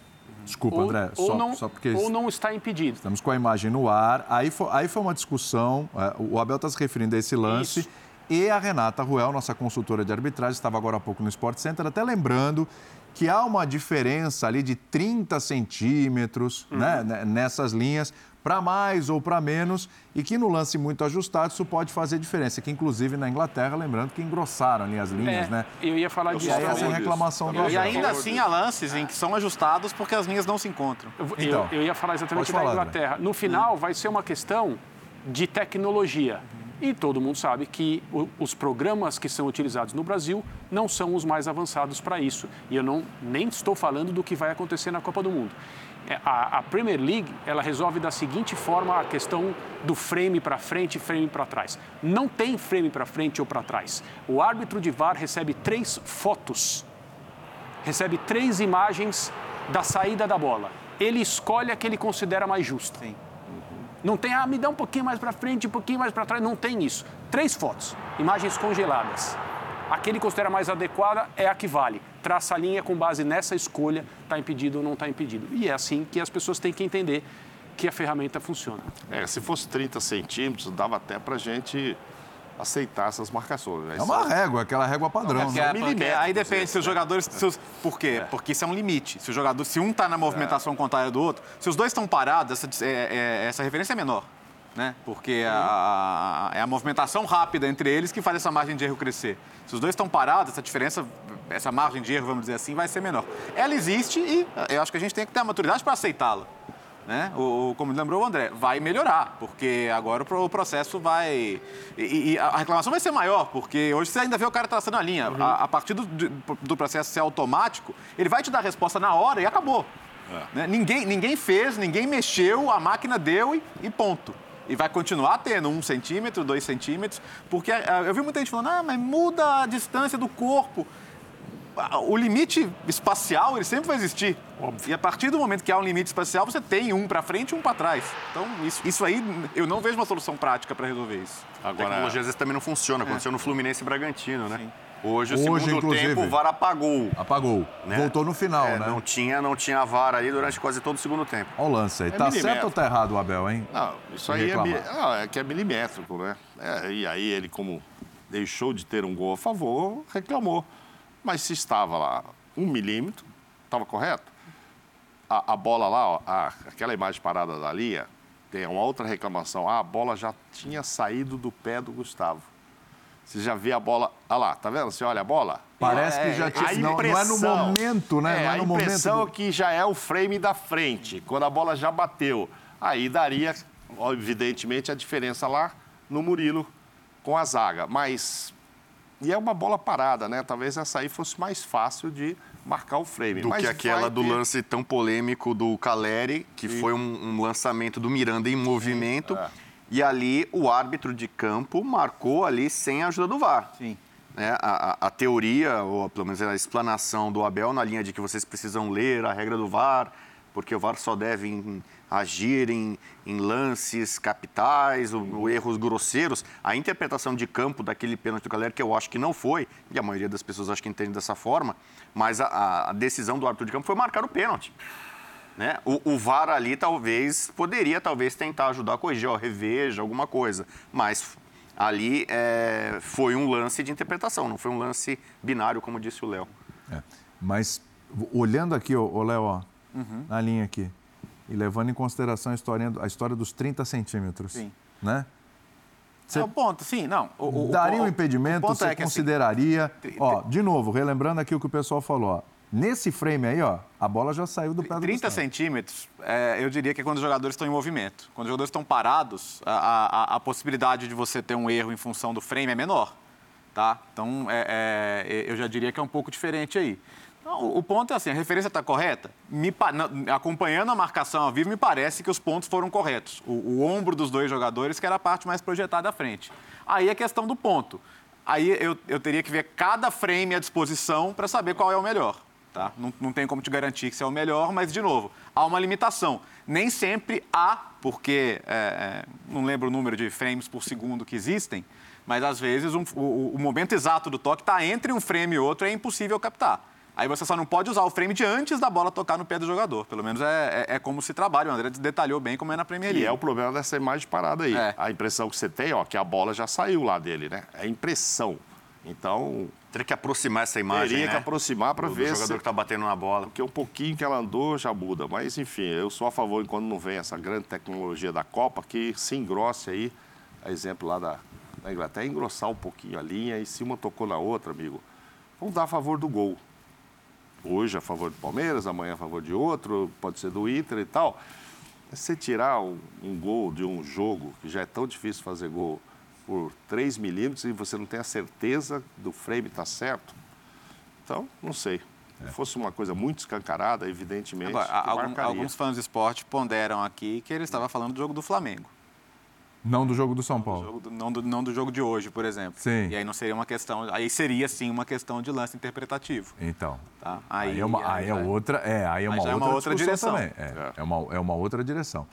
Desculpa, ou, André, ou só, não, só porque. Ou não está impedido. Estamos com a imagem no ar. Aí foi, aí foi uma discussão. É, o Abel está se referindo a esse lance. Isso. E a Renata Ruel, nossa consultora de arbitragem, estava agora há pouco no Sport Center, até lembrando que há uma diferença ali de 30 centímetros uhum. né, nessas linhas para mais ou para menos, e que no lance muito ajustado isso pode fazer diferença. Que inclusive na Inglaterra, lembrando que engrossaram ali as linhas, é, né? Eu ia falar disso. E aí essa reclamação do E ainda assim há lances em que são ajustados porque as linhas não se encontram. Eu, então, eu, eu ia falar exatamente da Inglaterra. No final, vai ser uma questão de tecnologia. E todo mundo sabe que os programas que são utilizados no Brasil não são os mais avançados para isso. E eu não, nem estou falando do que vai acontecer na Copa do Mundo. É, a, a, Premier League ela resolve da seguinte forma a questão do frame para frente e frame para trás. Não tem frame para frente ou para trás. O árbitro de VAR recebe três fotos, recebe três imagens da saída da bola. Ele escolhe a que ele considera mais justa. Sim. Não tem, ah, me dá um pouquinho mais para frente, um pouquinho mais para trás. Não tem isso. Três fotos, imagens congeladas. A que ele considera mais adequada é a que vale traça a linha com base nessa escolha, está impedido ou não está impedido. E é assim que as pessoas têm que entender que a ferramenta funciona. É, se fosse 30 centímetros, dava até para a gente aceitar essas marcações. Né? É uma régua, aquela régua padrão. É, né? aí depende se os jogadores. Se os, por quê? É. Porque isso é um limite. Se o jogador, se um está na movimentação é. contrária do outro, se os dois estão parados, essa, é, é, essa referência é menor né? Porque a, a, é a movimentação rápida entre eles que faz essa margem de erro crescer. Se os dois estão parados, essa diferença, essa margem de erro, vamos dizer assim, vai ser menor. Ela existe e eu acho que a gente tem que ter a maturidade para aceitá-la. Né? O, como lembrou o André, vai melhorar, porque agora o processo vai. E, e, a reclamação vai ser maior, porque hoje você ainda vê o cara traçando a linha. Uhum. A, a, partir do, do processo ser automático, ele vai te dar a resposta na hora e acabou. É. Né? Ninguém, ninguém fez, ninguém mexeu, a máquina deu e, e ponto. E vai continuar tendo um centímetro, dois centímetros, porque ah, eu vi muita gente falando, ah, mas muda a distância do corpo. O limite espacial, ele sempre vai existir. Óbvio. E a partir do momento que há um limite espacial, você tem um para frente e um para trás. Então, isso, isso aí, eu não vejo uma solução prática para resolver isso. Agora, a tecnologia às vezes também não funciona. Aconteceu é. no Fluminense e Bragantino, né? Sim. Hoje, o Hoje, segundo tempo, o VAR apagou. Apagou. Né? Voltou no final, é, né? Não tinha, não tinha VAR aí durante quase todo o segundo tempo. Olha o lance aí. É tá certo ou tá errado o Abel, hein? Não, isso aí é, não, é, que é milimétrico, né? É, e aí ele, como deixou de ter um gol a favor, reclamou. Mas se estava lá um milímetro, estava correto? A, a, bola lá, ó, a, aquela imagem parada da linha, tem uma outra reclamação. Ah, a bola já tinha saído do pé do Gustavo. Você já vê a bola. Olha lá, tá vendo? Você olha a bola? Parece é, que já tinha. Não, não, é no momento, né? É, não é no a impressão momento. que já é o frame da frente, quando a bola já bateu. Aí daria, evidentemente, a diferença lá no Murilo com a zaga. Mas. E é uma bola parada, né? Talvez essa aí fosse mais fácil de marcar o frame. Do Mas que aquela do lance tão polêmico do Caleri, que Sim. foi um, um, lançamento do Miranda em movimento. É e ali o árbitro de campo marcou ali sem a ajuda do VAR. Sim. É, a, a, teoria, ou pelo menos a explanação do Abel na linha de que vocês precisam ler a regra do VAR porque o VAR só deve em, agir em, em, lances capitais, ou, ou, erros grosseiros. A interpretação de campo daquele pênalti do Galera, que eu acho que não foi, e a maioria das pessoas acho que entende dessa forma, mas a, a decisão do árbitro de campo foi marcar o pênalti. Né? O, o, VAR ali talvez poderia talvez tentar ajudar a corrigir, ó, reveja alguma coisa, mas ali é, foi um lance de interpretação, não foi um lance binário, como disse o Léo. É, mas olhando aqui, o Léo, uhum. na linha aqui, e levando em consideração a história, a história dos 30 centímetros, sim. né? Você é o ponto, sim, não. O, o, daria um impedimento, você é consideraria... Assim, ó, de novo, relembrando aqui o que o pessoal falou, ó, Nesse frame aí, ó, a bola já saiu do pé do 30 centímetros, é, eu diria que é quando os jogadores estão em movimento. Quando os jogadores estão parados, a, a, a, possibilidade de você ter um erro em função do frame é menor. Tá? Então, é, é, eu já diria que é um pouco diferente aí. Não, o ponto é assim, a referência está correta? Me, acompanhando a marcação ao vivo, me parece que os pontos foram corretos. O, o ombro dos dois jogadores, que era a parte mais projetada à frente. Aí é questão do ponto. Aí eu, eu teria que ver cada frame à disposição para saber qual é o melhor. Tá? Não, não tem como te garantir que você é o melhor, mas, de novo, há uma limitação. Nem sempre há, porque é, é, não lembro o número de frames por segundo que existem, mas às vezes um, o, o, momento exato do toque está entre um frame e outro e é impossível captar. Aí você só não pode usar o frame de antes da bola tocar no pé do jogador. Pelo menos é, é, é como se trabalha. O André detalhou bem como é na Premier League. E é o problema dessa imagem parada aí. É. A impressão que você tem, ó, que a bola já saiu lá dele, né? É impressão. Então, Teria que aproximar essa imagem, Teria né? que aproximar para ver o jogador se... que está batendo na bola. Porque um pouquinho que ela andou já muda. Mas, enfim, eu sou a favor, quando não vem essa grande tecnologia da Copa, que se engrosse aí, a exemplo lá da, da Inglaterra, engrossar um pouquinho a linha e se uma tocou na outra, amigo, vamos dar a favor do gol. Hoje a favor do Palmeiras, amanhã a favor de outro, pode ser do Inter e tal. Mas você tirar um, um gol de um jogo, que já é tão difícil fazer gol por 3 milímetros e você não tem a certeza do frame estar tá certo. Então, não sei. Se fosse uma coisa muito escancarada, evidentemente. Agora, algum, alguns fãs de esporte ponderam aqui que ele estava falando do jogo do Flamengo. Não do jogo do São Paulo. Do não, do, não, do, jogo de hoje, por exemplo. Sim. E aí não seria uma questão. Aí seria sim uma questão de lance interpretativo. Então. Tá? Aí, aí, é, uma, aí, aí é outra. É, aí é uma, outra, é uma outra direção. Também. É, é. é, uma, é uma outra direção.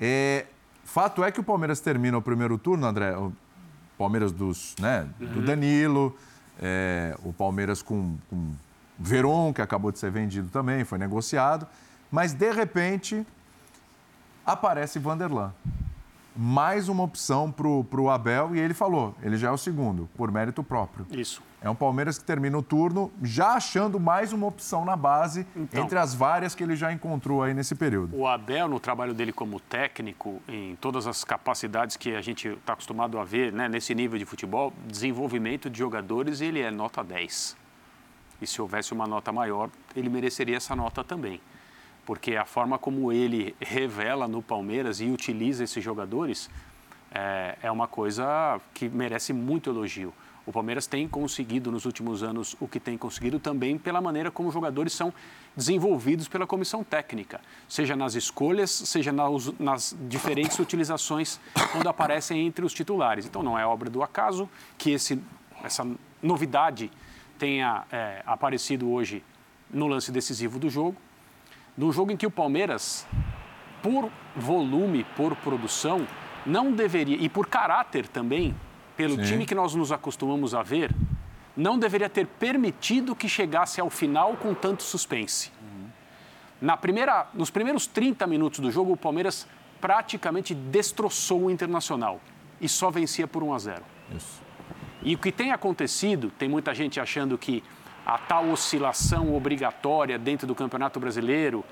É, fato é que o Palmeiras termina o primeiro turno, André. Palmeiras dos, né, uhum. do Danilo, é, o Palmeiras com, com Veron, que acabou de ser vendido também, foi negociado. Mas, de repente, aparece Vanderlan mais uma opção para o Abel e ele falou, ele já é o segundo, por mérito próprio. Isso. É um Palmeiras que termina o turno já achando mais uma opção na base então, entre as várias que ele já encontrou aí nesse período. O Abel, no trabalho dele como técnico, em todas as capacidades que a gente está acostumado a ver né, nesse nível de futebol, desenvolvimento de jogadores, ele é nota 10. E se houvesse uma nota maior, ele mereceria essa nota também porque a forma como ele revela no Palmeiras e utiliza esses jogadores é, é uma coisa que merece muito elogio. O Palmeiras tem conseguido nos últimos anos o que tem conseguido também pela maneira como os jogadores são desenvolvidos pela comissão técnica, seja nas escolhas, seja nas, nas, diferentes utilizações quando aparecem entre os titulares. Então não é obra do acaso que esse, essa novidade tenha é, aparecido hoje no lance decisivo do jogo num jogo em que o Palmeiras, por volume, por produção, não deveria, e por caráter também, pelo Sim. time que nós nos acostumamos a ver, não deveria ter permitido que chegasse ao final com tanto suspense. Uhum. Na primeira, nos primeiros 30 minutos do jogo, o Palmeiras praticamente destroçou o Internacional e só vencia por 1 a 0. Isso. E o que tem acontecido, tem muita gente achando que a tal oscilação obrigatória dentro do Campeonato Brasileiro,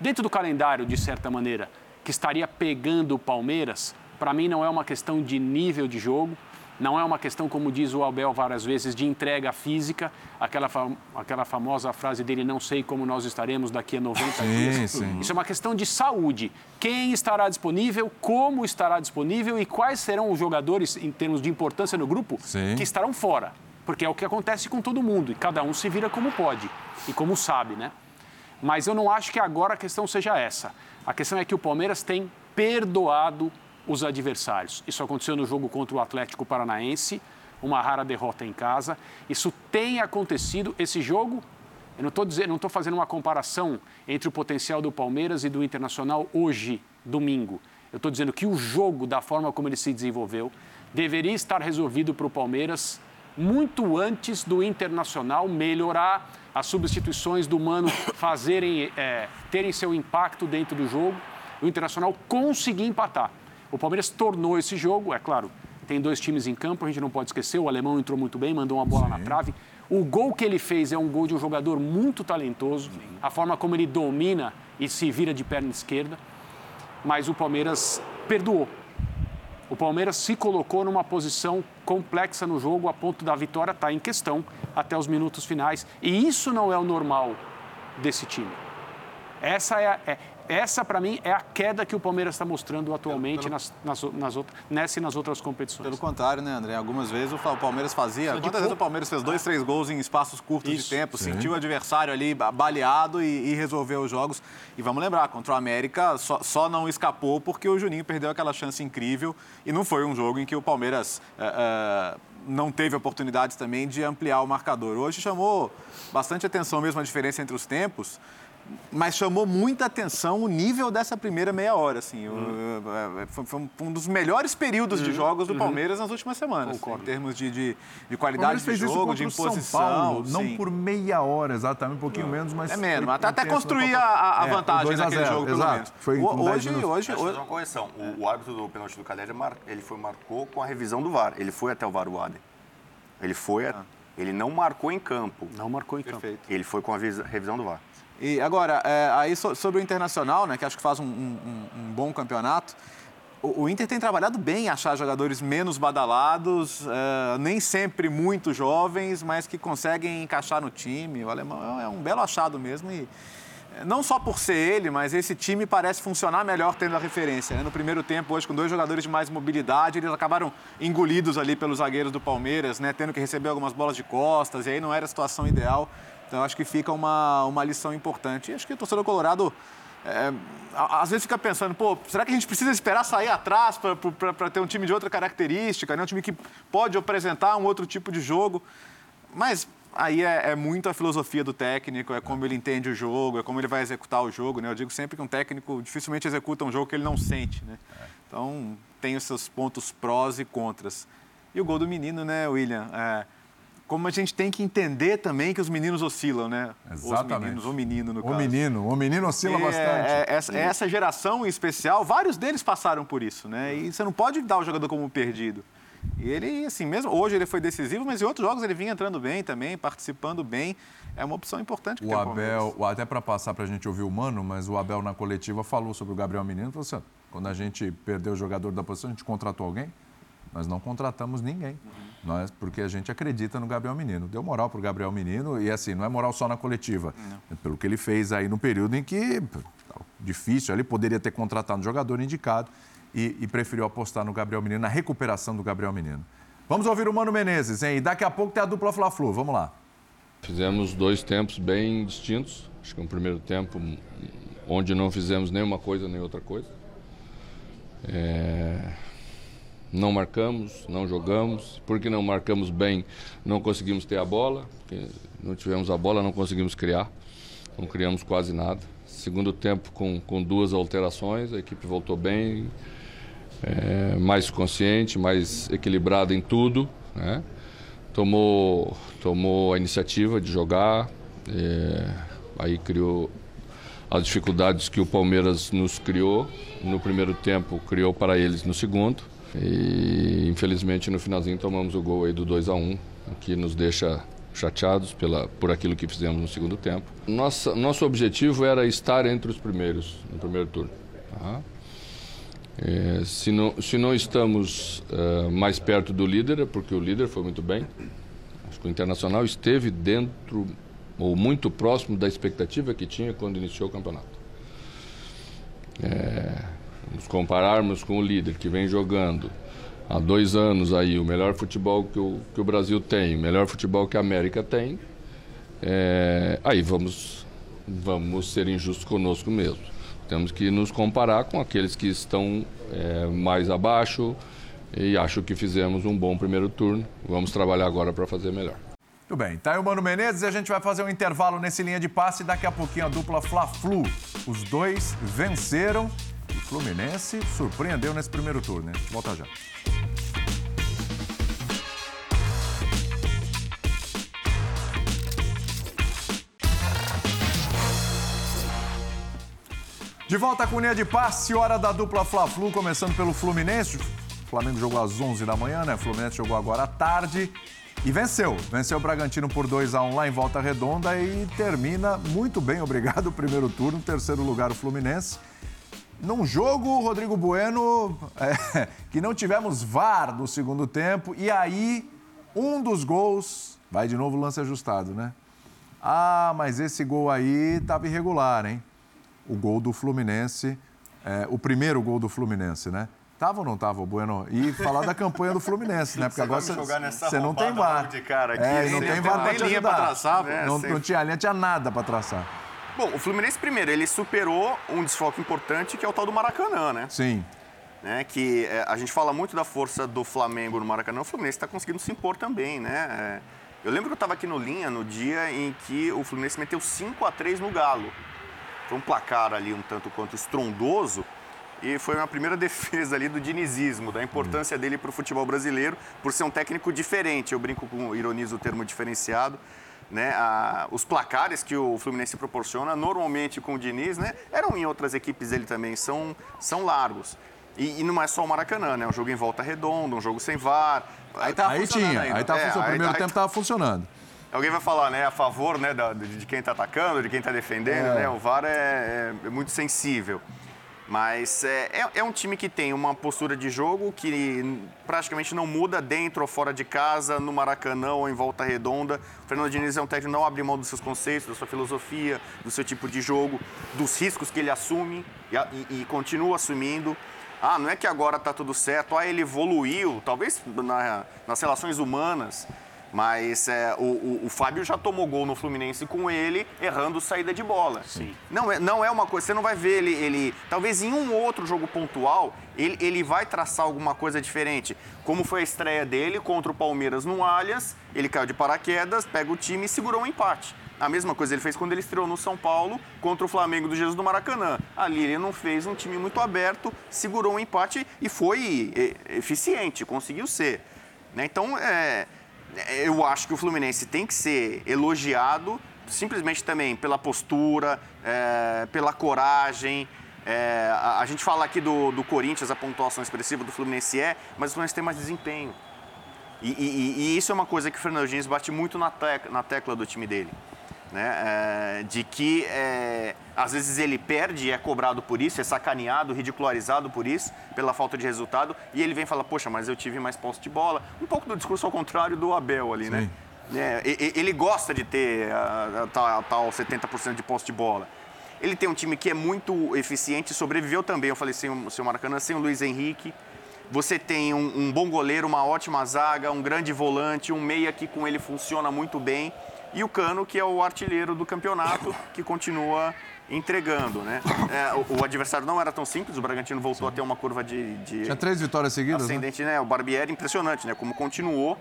dentro do calendário, de certa maneira, que estaria pegando o Palmeiras, para mim não é uma questão de nível de jogo, não é uma questão, como diz o Abel várias vezes, de entrega física, aquela, aquela famosa frase dele, não sei como nós estaremos daqui a 90 sim, dias. Sim. Isso é uma questão de saúde. Quem estará disponível, como estará disponível e quais serão os jogadores, em termos de importância no grupo, sim. que estarão fora porque é o que acontece com todo mundo e cada um se vira como pode e como sabe, né? Mas eu não acho que agora a questão seja essa. A questão é que o Palmeiras tem perdoado os adversários. Isso aconteceu no jogo contra o Atlético Paranaense, uma rara derrota em casa. Isso tem acontecido. Esse jogo Eu não estou dizendo, não estou fazendo uma comparação entre o potencial do Palmeiras e do Internacional hoje, domingo. Eu estou dizendo que o jogo, da forma como ele se desenvolveu, deveria estar resolvido para o Palmeiras muito antes do Internacional melhorar as substituições do Mano fazerem, é, terem seu impacto dentro do jogo, o Internacional conseguir empatar. O Palmeiras tornou esse jogo, é claro, tem dois times em campo, a gente não pode esquecer, o alemão entrou muito bem, mandou uma bola Sim. na trave. O gol que ele fez é um gol de um jogador muito talentoso, a forma como ele domina e se vira de perna esquerda, mas o Palmeiras perdoou. O Palmeiras se colocou numa posição complexa no jogo, a ponto da vitória estar tá em questão até os minutos finais. E isso não é o normal desse time. Essa é, é essa, para mim, é a queda que o Palmeiras está mostrando atualmente pelo, nas, nas, nas outras, nessa e nas outras competições. Pelo contrário, né, André? Algumas vezes o Palmeiras fazia. Quantas vezes o Palmeiras fez dois, três gols em espaços curtos Isso, de tempo, sim. sentiu o adversário ali baleado e, e, resolveu os jogos. E vamos lembrar, contra o América só, só, não escapou porque o Juninho perdeu aquela chance incrível e não foi um jogo em que o Palmeiras. Uh, uh, não teve oportunidades também de ampliar o marcador. Hoje chamou bastante atenção mesmo a diferença entre os tempos mas chamou muita atenção o nível dessa primeira meia hora. Assim. Uhum. Foi, foi, um dos melhores períodos uhum. de jogos do uhum. Palmeiras nas últimas semanas, Concordo. em termos de, de, de qualidade de jogo, de imposição. São Paulo, não por meia hora exatamente, um pouquinho não. menos, mas. É menos, até, até construir a, a, vantagem é, naquele jogo, pelo Exato. menos. Foi hoje, hoje, hoje, hoje. uma correção. O, o árbitro do pênalti do Caleri, ele foi marcou com a revisão do VAR. Ele foi até o VAR o Aden. Ele foi. Ah. Ele não marcou em campo. Não marcou em Perfeito. campo. Ele foi com a revisão do VAR. E agora, é, aí sobre o Internacional, né, que acho que faz um, um, um bom campeonato, o, o, Inter tem trabalhado bem achar jogadores menos badalados, é, nem sempre muito jovens, mas que conseguem encaixar no time. O alemão é um belo achado mesmo e é, não só por ser ele, mas esse time parece funcionar melhor tendo a referência. Né? No primeiro tempo, hoje, com dois jogadores de mais mobilidade, eles acabaram engolidos ali pelos zagueiros do Palmeiras, né? tendo que receber algumas bolas de costas, e aí não era a situação ideal. Então, acho que fica uma, uma lição importante. E acho que o torcedor colorado, é, às vezes, fica pensando, pô, será que a gente precisa esperar sair atrás para ter um time de outra característica, né? um time que pode apresentar um outro tipo de jogo? Mas aí é, é, muito a filosofia do técnico, é como ele entende o jogo, é como ele vai executar o jogo. Né? Eu digo sempre que um técnico dificilmente executa um jogo que ele não sente. Né? Então, tem os seus pontos prós e contras. E o gol do menino, né, William? É, como a gente tem que entender também que os meninos oscilam, né? Exatamente. Os meninos, o menino, no caso. O menino, o menino oscila é, bastante. É, essa, essa, geração em especial, vários deles passaram por isso, né? E você não pode dar o jogador como perdido. E ele, assim, mesmo hoje ele foi decisivo, mas em outros jogos ele vinha entrando bem também, participando bem. É uma opção importante. O Abel, o até para passar para a gente ouvir o Mano, mas o Abel na coletiva falou sobre o Gabriel Menino. Falou assim, quando a gente perdeu o jogador da posição, a gente contratou alguém? Nós não contratamos ninguém. Uhum. Nós, porque a gente acredita no Gabriel Menino. Deu moral para o Gabriel Menino e, assim, não é moral só na coletiva. Não. Pelo que ele fez aí no período em que, difícil, ele poderia ter contratado um jogador indicado e, e, preferiu apostar no Gabriel Menino, na recuperação do Gabriel Menino. Vamos ouvir o Mano Menezes, hein? E daqui a pouco tem a dupla Fla-Flu. Vamos lá. Fizemos dois tempos bem distintos. Acho que um primeiro tempo onde não fizemos nenhuma coisa nem outra coisa. É não marcamos, não jogamos. Porque não marcamos bem, não conseguimos ter a bola. não tivemos a bola, não conseguimos criar. Não criamos quase nada. Segundo tempo, com, com duas alterações, a equipe voltou bem, é, mais consciente, mais equilibrada em tudo. Né? Tomou, tomou a iniciativa de jogar, é, aí criou as dificuldades que o Palmeiras nos criou. No primeiro tempo, criou para eles no segundo. E infelizmente no finalzinho tomamos o gol aí do 2 a 1 que nos deixa chateados pela, por aquilo que fizemos no segundo tempo. Nossa, nosso objetivo era estar entre os primeiros no primeiro turno. Tá? É, se, não, se não estamos uh, mais perto do líder, é porque o líder foi muito bem. Acho que o Internacional esteve dentro ou muito próximo da expectativa que tinha quando iniciou o campeonato. É, nos compararmos com o líder que vem jogando há dois anos aí o melhor futebol que o, que o Brasil tem, o melhor futebol que a América tem, é, aí vamos, vamos ser injustos conosco mesmo. Temos que nos comparar com aqueles que estão é, mais abaixo e acho que fizemos um bom primeiro turno. Vamos trabalhar agora para fazer melhor. Muito bem, tá aí o Mano Menezes e a gente vai fazer um intervalo nesse linha de passe daqui a pouquinho a dupla Fla-Flu. Os dois venceram Fluminense surpreendeu nesse primeiro turno, né? Volta já. De volta com linha de passe, hora da dupla Fla-Flu, começando pelo Fluminense. O Flamengo jogou às 11 da manhã, né? O Fluminense jogou agora à tarde e venceu. Venceu o Bragantino por 2 a 1 lá em Volta Redonda e termina muito bem, obrigado, o primeiro turno. Terceiro lugar o Fluminense. Num jogo, Rodrigo Bueno, é, que não tivemos VAR no segundo tempo, e aí um dos gols, vai de novo lance ajustado, né? Ah, mas esse gol aí estava irregular, hein? o gol do Fluminense, é, o primeiro gol do Fluminense, né? Tava ou não tava, Bueno? E falar da campanha do Fluminense, né? Porque Você agora nessa você não tem VAR. de cara aqui, é, e hein? não Você tem não VAR tem pra te linha ajudar. pra traçar, né? não, Você- não tinha linha, tinha nada pra traçar. Bom, o Fluminense, primeiro, ele superou um desfoque importante que é o tal do Maracanã, né? Sim. né, que é, a gente fala muito da força do Flamengo no Maracanã, o Fluminense está conseguindo se impor também, né? É, eu lembro que eu estava aqui no Linha no dia em que o Fluminense meteu 5 a 3 no Galo. Foi um placar ali um tanto quanto estrondoso e foi a primeira defesa ali do dinizismo, da importância dele para o futebol brasileiro, por ser um técnico diferente. Eu brinco com, ironizo o termo diferenciado. Né, a- os placares que o Fluminense proporciona, normalmente com o Diniz, né, eram em outras equipes dele também, são, são largos. E, e não é só o Maracanã, né? É um jogo em volta redonda, um jogo sem VAR. Aí, tá aí funcionando tinha, ainda. aí tava É, funcionando. O primeiro aí tempo tava funcionando. Alguém vai falar, né, a favor né, da- de, de quem está atacando, de quem está defendendo, É. né? O VAR é, é- é muito sensível. Mas é, é- é um time que tem uma postura de jogo que praticamente não muda dentro ou fora de casa, no Maracanã ou em Volta Redonda. O Fernando Diniz é um técnico que não abre mão dos seus conceitos, da sua filosofia, do seu tipo de jogo, dos riscos que ele assume e, e- e continua assumindo. Ah, não é que agora está tudo certo, ah, ele evoluiu, talvez na- nas relações humanas, mas é, o, o- o Fábio já tomou gol no Fluminense com ele, errando saída de bola. Sim. Não, é, não é uma coisa, você não vai ver ele, ele talvez em um outro jogo pontual, ele, ele vai traçar alguma coisa diferente. Como foi a estreia dele contra o Palmeiras no Allianz, ele caiu de paraquedas, pega o time e segurou um empate. A mesma coisa ele fez quando ele estreou no São Paulo contra o Flamengo do Jesus do Maracanã. Ali ele não fez um time muito aberto, segurou um empate e foi eficiente, conseguiu ser. né? Então, é, eu acho que o Fluminense tem que ser elogiado simplesmente também pela postura, é, pela coragem. É, a, a gente fala aqui do, do Corinthians, a pontuação expressiva do Fluminense é, mas o Fluminense tem mais desempenho. E, e- e isso é uma coisa que o Fernando Diniz bate muito na, tec- na tecla do time dele. Né? É, de que é, às vezes ele perde e é cobrado por isso, é sacaneado, ridicularizado por isso, pela falta de resultado, e ele vem e fala, poxa, mas eu tive mais posse de bola. Um pouco do discurso ao contrário do Abel ali, né? É, e- e- ele gosta de ter a, a tal, a tal 70% de posse de bola. Ele tem um time que é muito eficiente, sobreviveu também, eu falei sem o seu Maracanã, sem o Luiz Henrique. Você tem um, um bom goleiro, uma ótima zaga, um grande volante, um meia que com ele funciona muito bem. E o Cano, que é o artilheiro do campeonato, que continua entregando, né? É, o, o adversário não era tão simples, o Bragantino voltou a ter uma curva de, de Tinha três vitórias seguidas, né? ascendente, né? O Barbieri, impressionante, né? Como continuou,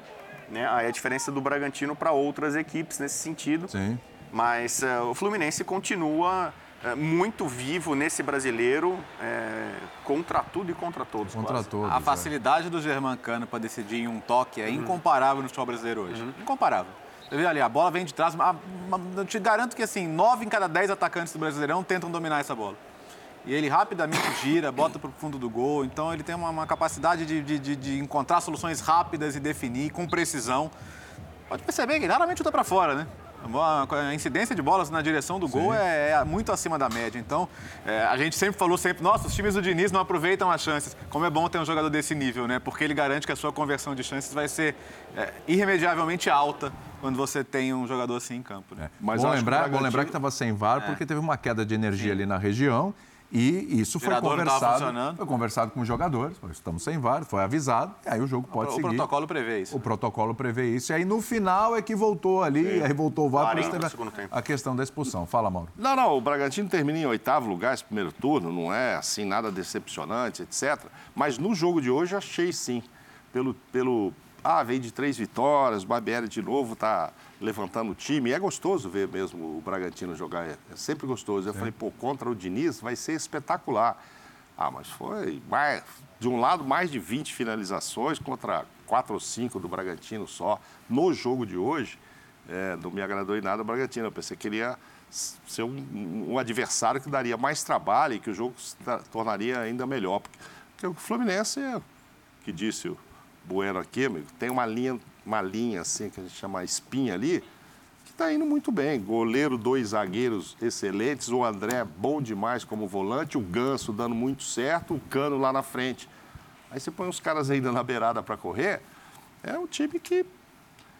né? Aí a diferença do Bragantino para outras equipes nesse sentido. Sim. Mas eh, o Fluminense continua eh, muito vivo nesse brasileiro, eh, contra tudo e contra todos. quase. A facilidade do Germancano para decidir em um toque é incomparável no futebol brasileiro hoje. Incomparável. Vê ali, a bola vem de trás. mas Eu te garanto que assim, nove em cada dez atacantes do Brasileirão tentam dominar essa bola. E ele rapidamente gira, bota para o fundo do gol. Então ele tem uma, uma capacidade de, de- de- encontrar soluções rápidas e definir com precisão. Pode perceber que raramente chuta para fora, né? A incidência de bolas na direção do gol é, é muito acima da média. Então, é, a gente sempre falou sempre, nossa, os times do Diniz não aproveitam as chances. Como é bom ter um jogador desse nível, né? Porque ele garante que a sua conversão de chances vai ser é, irremediavelmente alta quando você tem um jogador assim em campo. Né? bom, lembrar, bom lembrar que estava sem VAR É. porque teve uma queda de energia ali na região e isso foi conversado, foi conversado com os jogadores. Estamos sem VAR, foi avisado, e aí o jogo pode o seguir. protocolo prevê isso. O protocolo prevê isso. E aí no final é que voltou ali, aí voltou o VAR, por isso 40 teve no segundo tempo. a, a questão da expulsão. Fala, Mauro. Não, não, o Bragantino termina em oitavo lugar esse primeiro turno, não é assim nada decepcionante, etc. Mas no jogo de hoje achei sim, pelo, pelo ah, veio de três vitórias, o Barbieri de novo está levantando o time. E é gostoso ver mesmo o Bragantino jogar, é sempre gostoso. Eu falei, pô, contra o Diniz vai ser espetacular. Ah, mas foi mais, de um lado mais de 20 finalizações contra quatro ou cinco do Bragantino só. No jogo de hoje, é, não me agradou em nada o Bragantino. Eu pensei que ele ia ser um, um adversário que daria mais trabalho e que o jogo se tornaria ainda melhor. Porque, porque o Fluminense, que disse o Bueno aqui, amigo, tem uma linha, uma linha assim que a gente chama espinha ali, que está indo muito bem. Goleiro, dois zagueiros excelentes, o André bom demais como volante, o Ganso dando muito certo, o Cano lá na frente. Aí você põe os caras ainda na beirada para correr, é um time que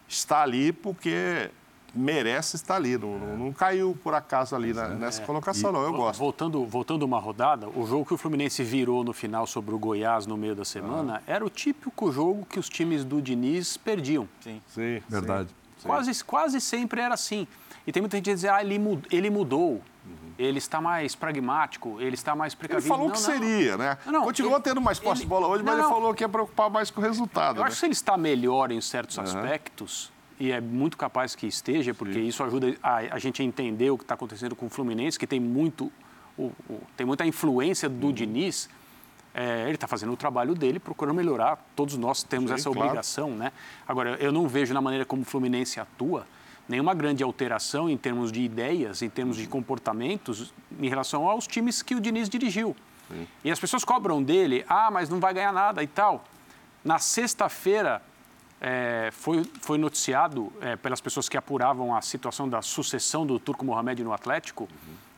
está ali porque merece estar ali. Não, não, não caiu por acaso ali na, nessa É, colocação, e não. Eu gosto. Voltando, voltando uma rodada, o jogo que o Fluminense virou no final sobre o Goiás no meio da semana era o típico jogo que os times do Diniz perdiam. Sim, sim verdade. Quase, quase sempre era assim. E tem muita gente que diz, ah, ele, mu- ele mudou. Ele está mais pragmático, ele está mais Ele precavido. falou Não, que não. seria, né? Não, Continua ele- tendo mais posse de bola hoje, mas ele não. falou que ia preocupar mais com o resultado. Eu né? acho que ele está melhor em certos aspectos, e é muito capaz que esteja, porque isso ajuda a, a gente a entender o que está acontecendo com o Fluminense, que tem, muito, o- o- tem muita influência do Uhum. Diniz. É, ele está fazendo o trabalho dele, procurando melhorar. Todos nós temos Sim, essa claro. obrigação, né? Agora, eu não vejo na maneira como o Fluminense atua nenhuma grande alteração em termos de ideias, em termos Uhum. de comportamentos, em relação aos times que o Diniz dirigiu. E as pessoas cobram dele, ah, mas não vai ganhar nada e tal. Na sexta-feira, é, foi, foi noticiado é, pelas pessoas que apuravam a situação da sucessão do Turco Mohamed no Atlético,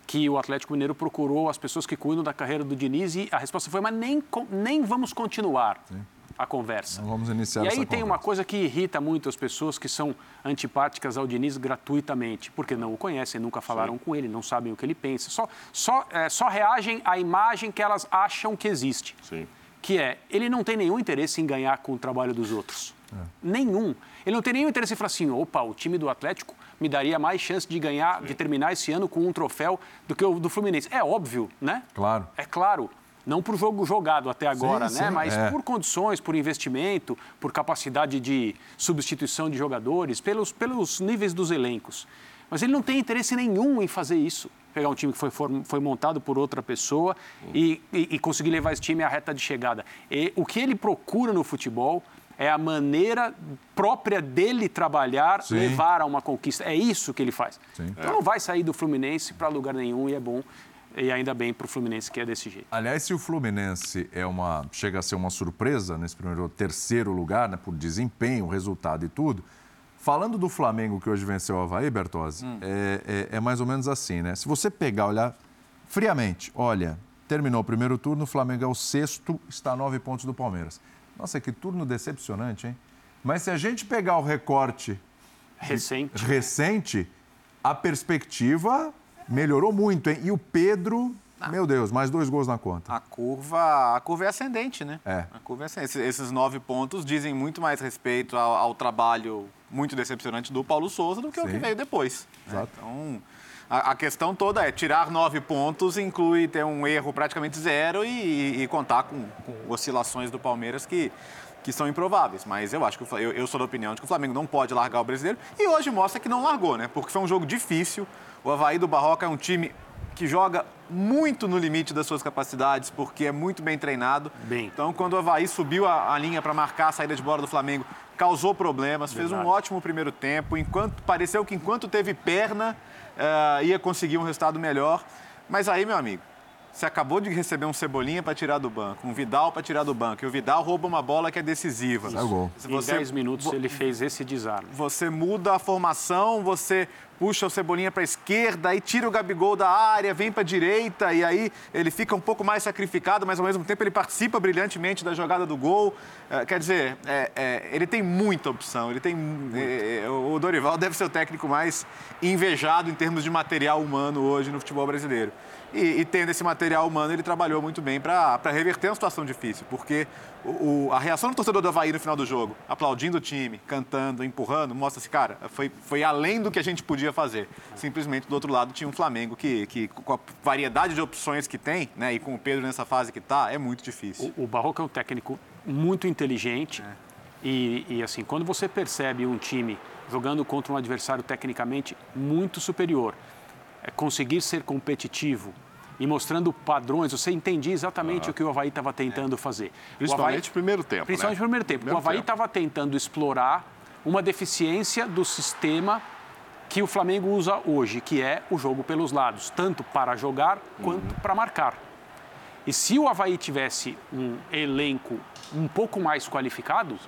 que o Atlético Mineiro procurou as pessoas que cuidam da carreira do Diniz e a resposta foi, mas nem, nem vamos continuar a conversa. Vamos iniciar E aí tem conversa. uma coisa que irrita muito as pessoas que são antipáticas ao Diniz gratuitamente, porque não o conhecem, nunca falaram com ele, não sabem o que ele pensa, só, só, é, só reagem à imagem que elas acham que existe. Que é, ele não tem nenhum interesse em ganhar com o trabalho dos outros. Nenhum. Ele não tem nenhum interesse em falar assim, opa, o time do Atlético me daria mais chance de ganhar, de terminar esse ano com um troféu do que o do Fluminense. É óbvio, né? Claro. É claro. Não por jogo jogado até agora, Sim, né? sim, Mas é. por condições, por investimento, por capacidade de substituição de jogadores, pelos, pelos níveis dos elencos. Mas ele não tem interesse nenhum em fazer isso. Pegar um time que foi, foi montado por outra pessoa e, e- e conseguir levar esse time à reta de chegada. E o que ele procura no futebol é a maneira própria dele trabalhar, Sim. levar a uma conquista. É isso que ele faz. Sim. Então não vai sair do Fluminense para lugar nenhum e é bom. E ainda bem para o Fluminense que é desse jeito. Aliás, se o Fluminense é uma, chega a ser uma surpresa nesse primeiro ou terceiro lugar, né, por desempenho, resultado e tudo, falando do Flamengo que hoje venceu o Havaí, Bertozzi, é, é- é mais ou menos assim, né? Se você pegar, olhar friamente, olha, terminou o primeiro turno, o Flamengo é o sexto, está a nove pontos do Palmeiras. Nossa, que turno decepcionante, hein? Mas se a gente pegar o recorte Recente. recente, a perspectiva melhorou muito, hein? E o Pedro, meu Deus, mais dois gols na conta. A curva, a curva é ascendente, né? É. A curva é ascendente. Esses, nove pontos dizem muito mais respeito ao, ao trabalho muito decepcionante do Paulo Souza do que o que Sim. veio depois. né? Exato. Então, a, a questão toda é tirar nove pontos inclui ter um erro praticamente zero e, e contar com, com oscilações do Palmeiras que que são improváveis, mas eu acho que eu, eu sou da opinião de que o Flamengo não pode largar o brasileiro e hoje mostra que não largou, né? Porque foi um jogo difícil. O Havaí do Barroca é um time que joga muito no limite das suas capacidades, porque é muito bem treinado. Bem. Então, quando o Havaí subiu a, a linha para marcar a saída de bola do Flamengo, causou problemas, fez um Verdade. ótimo primeiro tempo. Enquanto pareceu que enquanto teve perna, eh, ia conseguir um resultado melhor. Mas aí, meu amigo, você acabou de receber um Cebolinha para tirar do banco, um Vidal para tirar do banco, e o Vidal rouba uma bola que é decisiva. Sai o gol. Se Em você- 10 minutos ele fez esse desarme. você muda a formação, você puxa o Cebolinha para a esquerda, aí tira o Gabigol da área, vem para a direita, e aí ele fica um pouco mais sacrificado, mas ao mesmo tempo ele participa brilhantemente da jogada do gol. Eh, quer dizer, é- é, ele tem muita opção. Ele tem, eh, eh, o Dorival deve ser o técnico mais invejado em termos de material humano hoje no futebol brasileiro. E, e tendo esse material humano, ele trabalhou muito bem para reverter uma situação difícil, porque o- o- a reação do torcedor do Havaí no final do jogo, aplaudindo o time, cantando, empurrando, mostra assim, cara, foi, foi além do que a gente podia fazer. Simplesmente do outro lado tinha um Flamengo que, que com a variedade de opções que tem, né, e com o Pedro nessa fase que tá, é muito difícil. O, o Barroca é um técnico muito inteligente, E, e, assim, quando você percebe um time jogando contra um adversário tecnicamente muito superior, é, conseguir ser competitivo e mostrando padrões, você entendia exatamente o que o Havaí estava tentando fazer. Principalmente no primeiro tempo. Principalmente no né? primeiro tempo. Primeiro o Havaí estava tentando explorar uma deficiência do sistema que o Flamengo usa hoje, que é o jogo pelos lados, tanto para jogar quanto para marcar. E se o Havaí tivesse um elenco um pouco mais qualificado,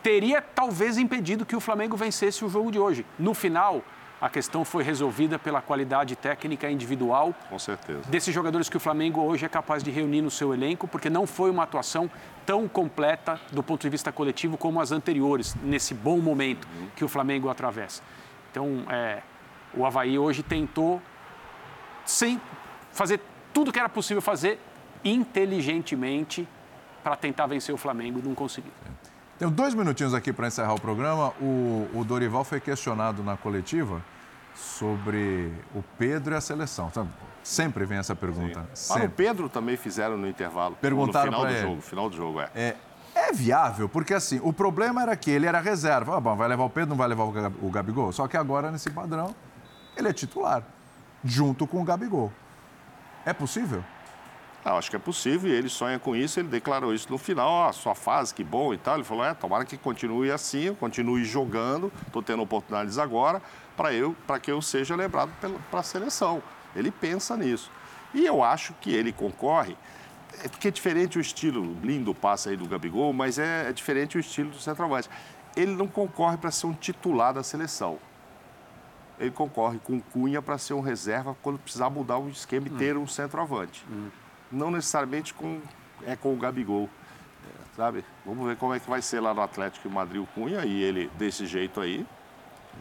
teria talvez impedido que o Flamengo vencesse o jogo de hoje. No final, a questão foi resolvida pela qualidade técnica individual Com certeza. desses jogadores que o Flamengo hoje é capaz de reunir no seu elenco, porque não foi uma atuação tão completa do ponto de vista coletivo como as anteriores, nesse bom momento que o Flamengo atravessa. Então, é, o Havaí hoje tentou, sem fazer tudo que era possível fazer, inteligentemente, para tentar vencer o Flamengo, não conseguiu. Tenho dois minutinhos aqui para encerrar o programa. O, o Dorival foi questionado na coletiva sobre o Pedro e a seleção. Sempre vem essa pergunta. Mas Sempre. o Pedro também fizeram no intervalo. Perguntaram no final do ele. jogo. Final do jogo, é. É, é viável, porque assim, o problema era que ele era reserva. Ah, bom, vai levar o Pedro, não vai levar o Gabigol? Só que agora, nesse padrão, ele é titular, junto com o Gabigol. É possível? Ah, acho que é possível e ele sonha com isso. Ele declarou isso no final, ó, sua fase, que bom e tal. Ele falou, é, tomara que continue assim, eu continue jogando, estou tendo oportunidades agora, para eu, para que eu seja lembrado para a seleção. Ele pensa nisso. E eu acho que ele concorre, é porque é diferente o estilo, lindo passe aí do Gabigol, mas é, é diferente o estilo do centroavante. Ele não concorre para ser um titular da seleção. Ele concorre com Cunha para ser um reserva quando precisar mudar o esquema e ter um centroavante não necessariamente com, é com o Gabigol, é, sabe? Vamos ver como é que vai ser lá no Atlético de Madrid o Cunha e ele desse jeito aí.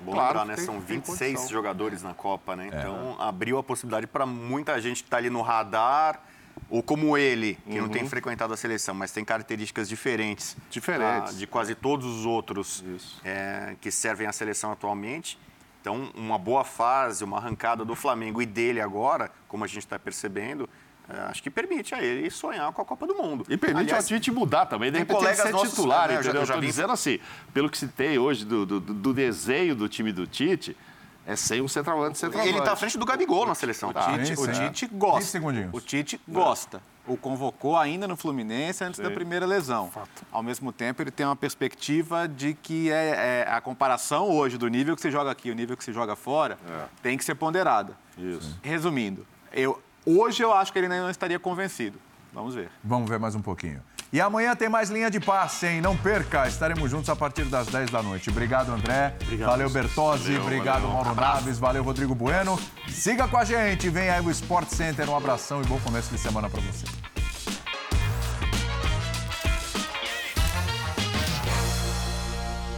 Bom Claro lembrar, né? tem- São tem 26 condição. jogadores na Copa, É. né? Então abriu a possibilidade para muita gente que está ali no radar, ou como ele, que não tem Uhum. frequentado a seleção, mas tem características diferentes, Diferentes. ah, de quase todos os outros é, que servem à seleção atualmente. Então, uma boa fase, uma arrancada do Flamengo e dele agora, como a gente está percebendo, é, acho que permite a ele sonhar com a Copa do Mundo. E permite Aliás, ao Tite mudar também, de tem repente ele colegas ser nossos, titular, né, eu já- entendeu? eu já dizendo assim, pelo que citei hoje do, do, do desenho do time do Tite, é sem um centroavante centroavante. Ele está à frente do Gabigol na seleção. O Tite, o Tite gosta. O Tite gosta. O convocou ainda no Fluminense antes da Sim. primeira lesão. Ao mesmo tempo, ele tem uma perspectiva de que é, é a comparação hoje do nível que se joga aqui e o nível que se joga fora tem que ser ponderada. Isso. Resumindo, eu, hoje eu acho que ele ainda não estaria convencido. Vamos ver. Vamos ver mais um pouquinho. E amanhã tem mais linha de passe, hein? Não perca, estaremos juntos a partir das 10 da noite. Obrigado, André. valeu, Bertozzi. Valeu, obrigado, valeu. Mauro Naves. Valeu, Rodrigo Bueno. Siga com a gente. Vem aí o Sport Center. Um abração e bom começo de semana para você.